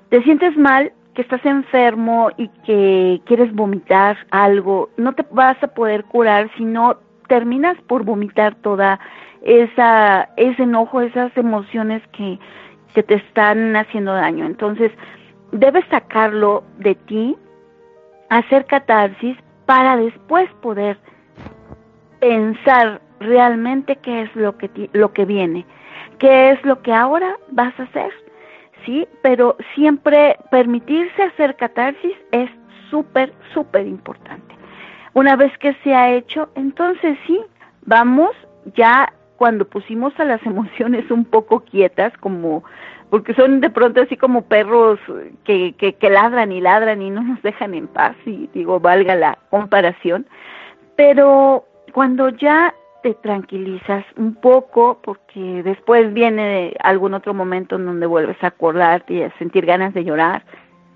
te sientes mal, que estás enfermo y que quieres vomitar algo, no te vas a poder curar si no terminas por vomitar toda esa ese enojo, esas emociones que que te están haciendo daño. Entonces, debes sacarlo de ti, hacer catarsis para después poder pensar realmente qué es lo que lo que viene, qué es lo que ahora vas a hacer, ¿sí? Pero siempre permitirse hacer catarsis es súper, súper importante. Una vez que se ha hecho, entonces sí, vamos ya cuando pusimos a las emociones un poco quietas, como porque son de pronto así como perros que, que, que ladran y ladran y no nos dejan en paz, y digo, valga la comparación, pero cuando ya te tranquilizas un poco, porque después viene algún otro momento en donde vuelves a acordarte y a sentir ganas de llorar,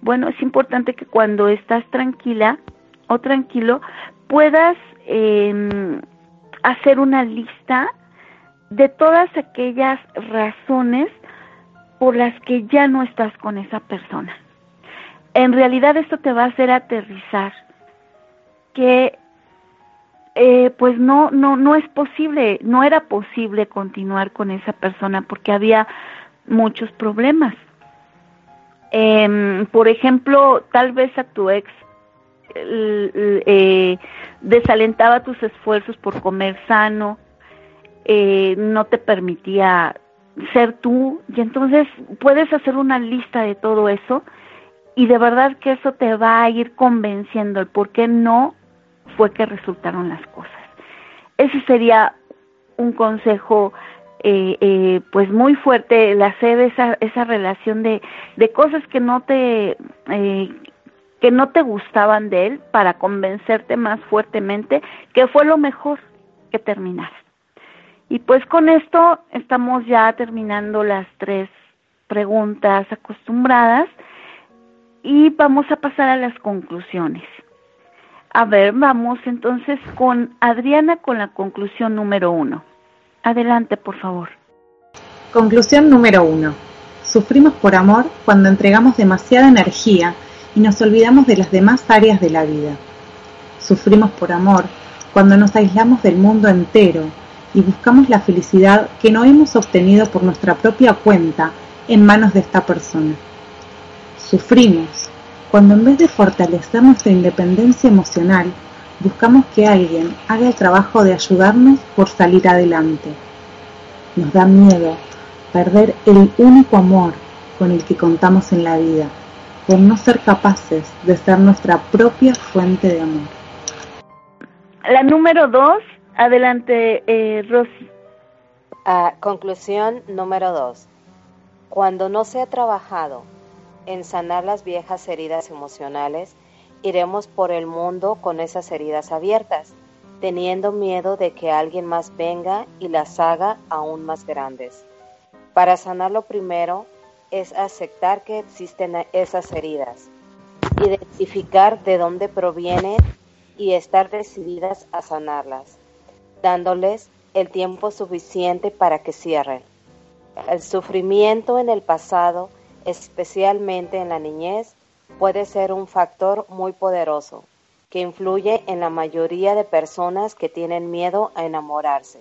bueno, es importante que cuando estás tranquila o tranquilo puedas eh, hacer una lista de todas aquellas razones por las que ya no estás con esa persona. En realidad esto te va a hacer aterrizar que eh, pues no, no, no es posible, no era posible continuar con esa persona porque había muchos problemas. Eh, por ejemplo, tal vez a tu ex eh, desalentaba tus esfuerzos por comer sano, eh, no te permitía ser tú y entonces puedes hacer una lista de todo eso y de verdad que eso te va a ir convenciendo el por qué no fue que resultaron las cosas. Ese sería un consejo eh, eh, pues muy fuerte el hacer esa, esa relación de, de cosas que no te que no te gustaban de él para convencerte más fuertemente que fue lo mejor que terminar. Y pues con esto estamos ya terminando las tres preguntas acostumbradas y vamos a pasar a las conclusiones. A ver, vamos entonces con Adriana con la conclusión número uno. Adelante, por favor. Conclusión número uno. Sufrimos por amor cuando entregamos demasiada energía y nos olvidamos de las demás áreas de la vida. Sufrimos por amor cuando nos aislamos del mundo entero y buscamos la felicidad que no hemos obtenido por nuestra propia cuenta en manos de esta persona. Sufrimos cuando en vez de fortalecer nuestra independencia emocional, buscamos que alguien haga el trabajo de ayudarnos por salir adelante. Nos da miedo perder el único amor con el que contamos en la vida, por no ser capaces de ser nuestra propia fuente de amor. La número dos, adelante, eh, Rosy. Conclusión número dos. Cuando no se ha trabajado en sanar las viejas heridas emocionales, iremos por el mundo con esas heridas abiertas, teniendo miedo de que alguien más venga y las haga aún más grandes. Para sanarlo primero es aceptar que existen esas heridas, identificar de dónde provienen y estar decididas a sanarlas, dándoles el tiempo suficiente para que cierren. El sufrimiento en el pasado, especialmente en la niñez, puede ser un factor muy poderoso que influye en la mayoría de personas que tienen miedo a enamorarse,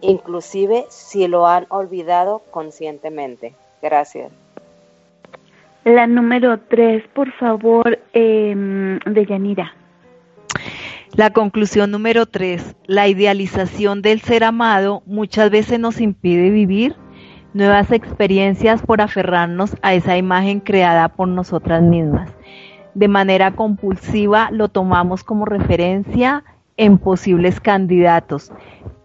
inclusive si lo han olvidado conscientemente. Gracias. La número tres, por favor, eh. La conclusión número tres, la idealización del ser amado muchas veces nos impide vivir nuevas experiencias por aferrarnos a esa imagen creada por nosotras mismas. De manera compulsiva lo tomamos como referencia en posibles candidatos,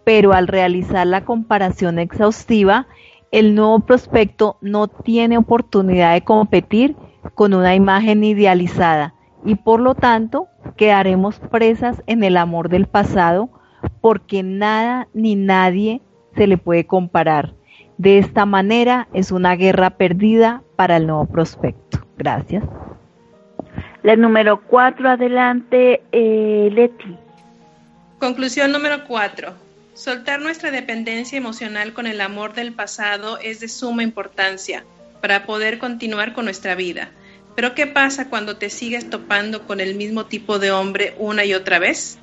pero al realizar la comparación exhaustiva, el nuevo prospecto no tiene oportunidad de competir con una imagen idealizada y por lo tanto quedaremos presas en el amor del pasado porque nada ni nadie se le puede comparar. De esta manera es una guerra perdida para el nuevo prospecto. Gracias. La número cuatro, adelante, eh, Leti. Conclusión número cuatro. Soltar nuestra dependencia emocional con el amor del pasado es de suma importancia para poder continuar con nuestra vida. Pero ¿qué pasa cuando te sigues topando con el mismo tipo de hombre una y otra vez?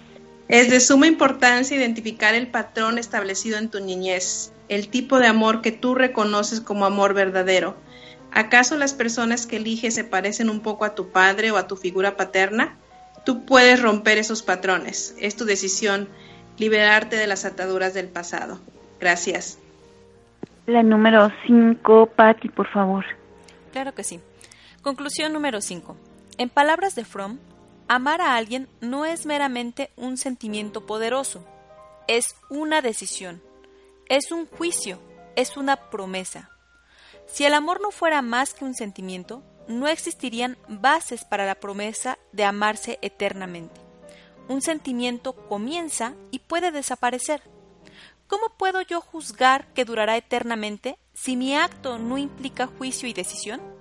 Es de suma importancia identificar el patrón establecido en tu niñez, el tipo de amor que tú reconoces como amor verdadero. ¿Acaso las personas que eliges se parecen un poco a tu padre o a tu figura paterna? Tú puedes romper esos patrones. Es tu decisión liberarte de las ataduras del pasado. Gracias. La número 5, Patti, por favor. Claro que sí. Conclusión número 5. En palabras de Fromm, amar a alguien no es meramente un sentimiento poderoso, es una decisión, es un juicio, es una promesa. Si el amor no fuera más que un sentimiento, no existirían bases para la promesa de amarse eternamente. Un sentimiento comienza y puede desaparecer. ¿Cómo puedo yo juzgar que durará eternamente si mi acto no implica juicio y decisión?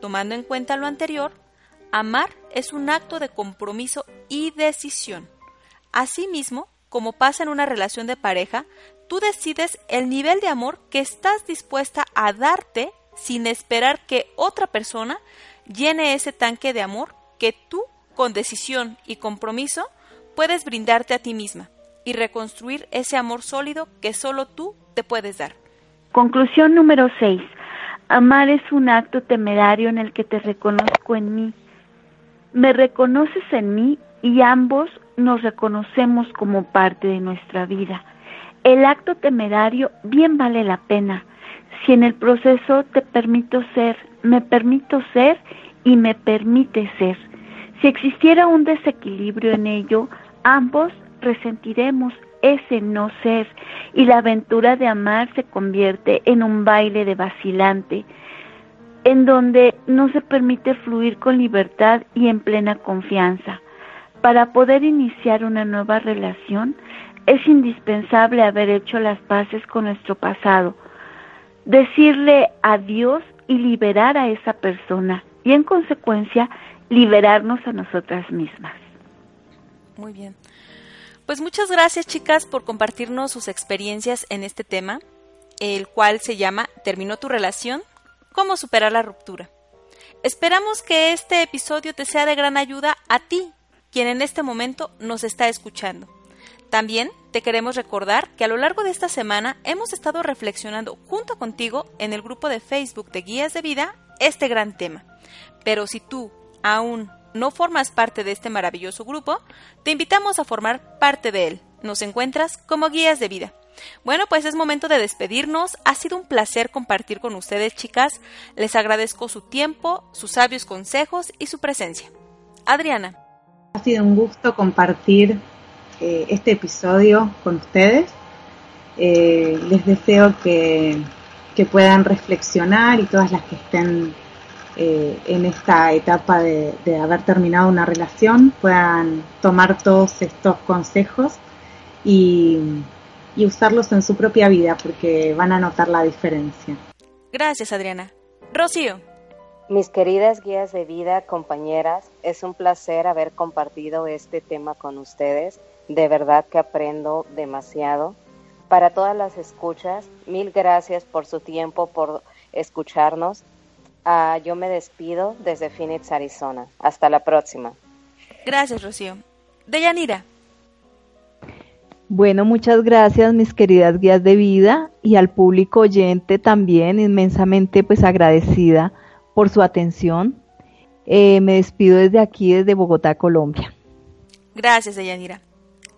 Tomando en cuenta lo anterior, amar es un acto de compromiso y decisión. Asimismo, como pasa en una relación de pareja, tú decides el nivel de amor que estás dispuesta a darte sin esperar que otra persona llene ese tanque de amor que tú, con decisión y compromiso, puedes brindarte a ti misma y reconstruir ese amor sólido que solo tú te puedes dar. Conclusión número 6. Amar es un acto temerario en el que te reconozco en mí. Me reconoces en mí y ambos nos reconocemos como parte de nuestra vida. El acto temerario bien vale la pena si en el proceso te permito ser, me permito ser y me permite ser. Si existiera un desequilibrio en ello, ambos resentiremos ese no ser y la aventura de amar se convierte en un baile de vacilante, en donde no se permite fluir con libertad y en plena confianza. Para poder iniciar una nueva relación es indispensable haber hecho las paces con nuestro pasado, decirle adiós y liberar a esa persona y en consecuencia liberarnos a nosotras mismas. Muy bien. Pues muchas gracias chicas por compartirnos sus experiencias en este tema, el cual se llama ¿Terminó tu relación? ¿Cómo superar la ruptura? Esperamos que este episodio te sea de gran ayuda a ti, quien en este momento nos está escuchando. También te queremos recordar que a lo largo de esta semana hemos estado reflexionando junto contigo en el grupo de Facebook de Guías de Vida este gran tema. Pero si tú aún no formas parte de este maravilloso grupo, te invitamos a formar parte de él. Nos encuentras como guías de vida. Bueno, pues es momento de despedirnos. Ha sido un placer compartir con ustedes, chicas. Les agradezco su tiempo, sus sabios consejos y su presencia. Adriana. Ha sido un gusto compartir eh, este episodio con ustedes. Eh, les deseo que, que, puedan reflexionar y todas las que estén eh, en esta etapa de, de haber terminado una relación puedan tomar todos estos consejos y, y usarlos en su propia vida porque van a notar la diferencia. Gracias, Adriana. Rocío. Mis queridas guías de vida, compañeras, es un placer haber compartido este tema con ustedes. De verdad que aprendo demasiado. Para todas las escuchas, mil gracias por su tiempo, por escucharnos. Uh, yo me despido desde Phoenix, Arizona. Hasta la próxima. Gracias, Rocío. Deyanira. Bueno, muchas gracias mis queridas guías de vida y al público oyente también inmensamente pues agradecida por su atención. Eh, me despido desde aquí, desde Bogotá, Colombia. Gracias, Deyanira.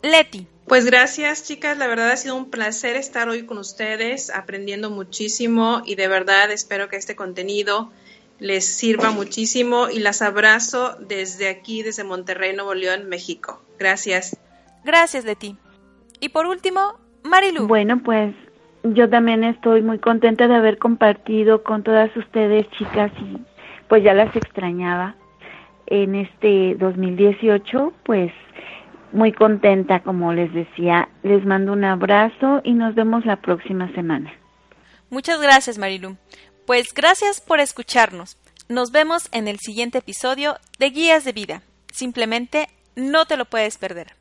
Leti. Pues gracias, chicas. La verdad ha sido un placer estar hoy con ustedes, aprendiendo muchísimo y de verdad espero que este contenido les sirva muchísimo y las abrazo desde aquí, desde Monterrey, Nuevo León, México. Gracias. Gracias, Leti. Y por último, Marilu. Bueno, pues yo también estoy muy contenta de haber compartido con todas ustedes, chicas, y pues ya las extrañaba en este 2018, pues muy contenta, como les decía. Les mando un abrazo y nos vemos la próxima semana. Muchas gracias, Marilu. Pues gracias por escucharnos. Nos vemos en el siguiente episodio de Guías de Vida. Simplemente no te lo puedes perder.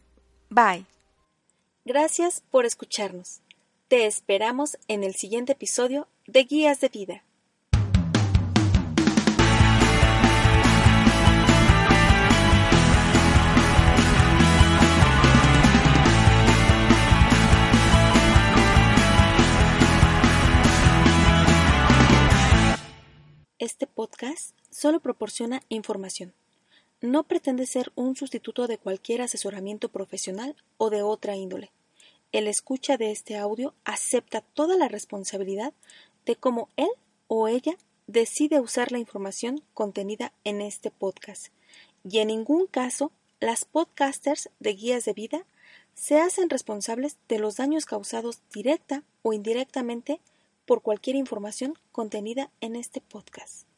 Bye. Gracias por escucharnos. Te esperamos en el siguiente episodio de Guías de Vida. Este podcast solo proporciona información no pretende ser un sustituto de cualquier asesoramiento profesional o de otra índole. El escucha de este audio acepta toda la responsabilidad de cómo él o ella decide usar la información contenida en este podcast. Y en ningún caso las podcasters de guías de vida se hacen responsables de los daños causados directa o indirectamente por cualquier información contenida en este podcast.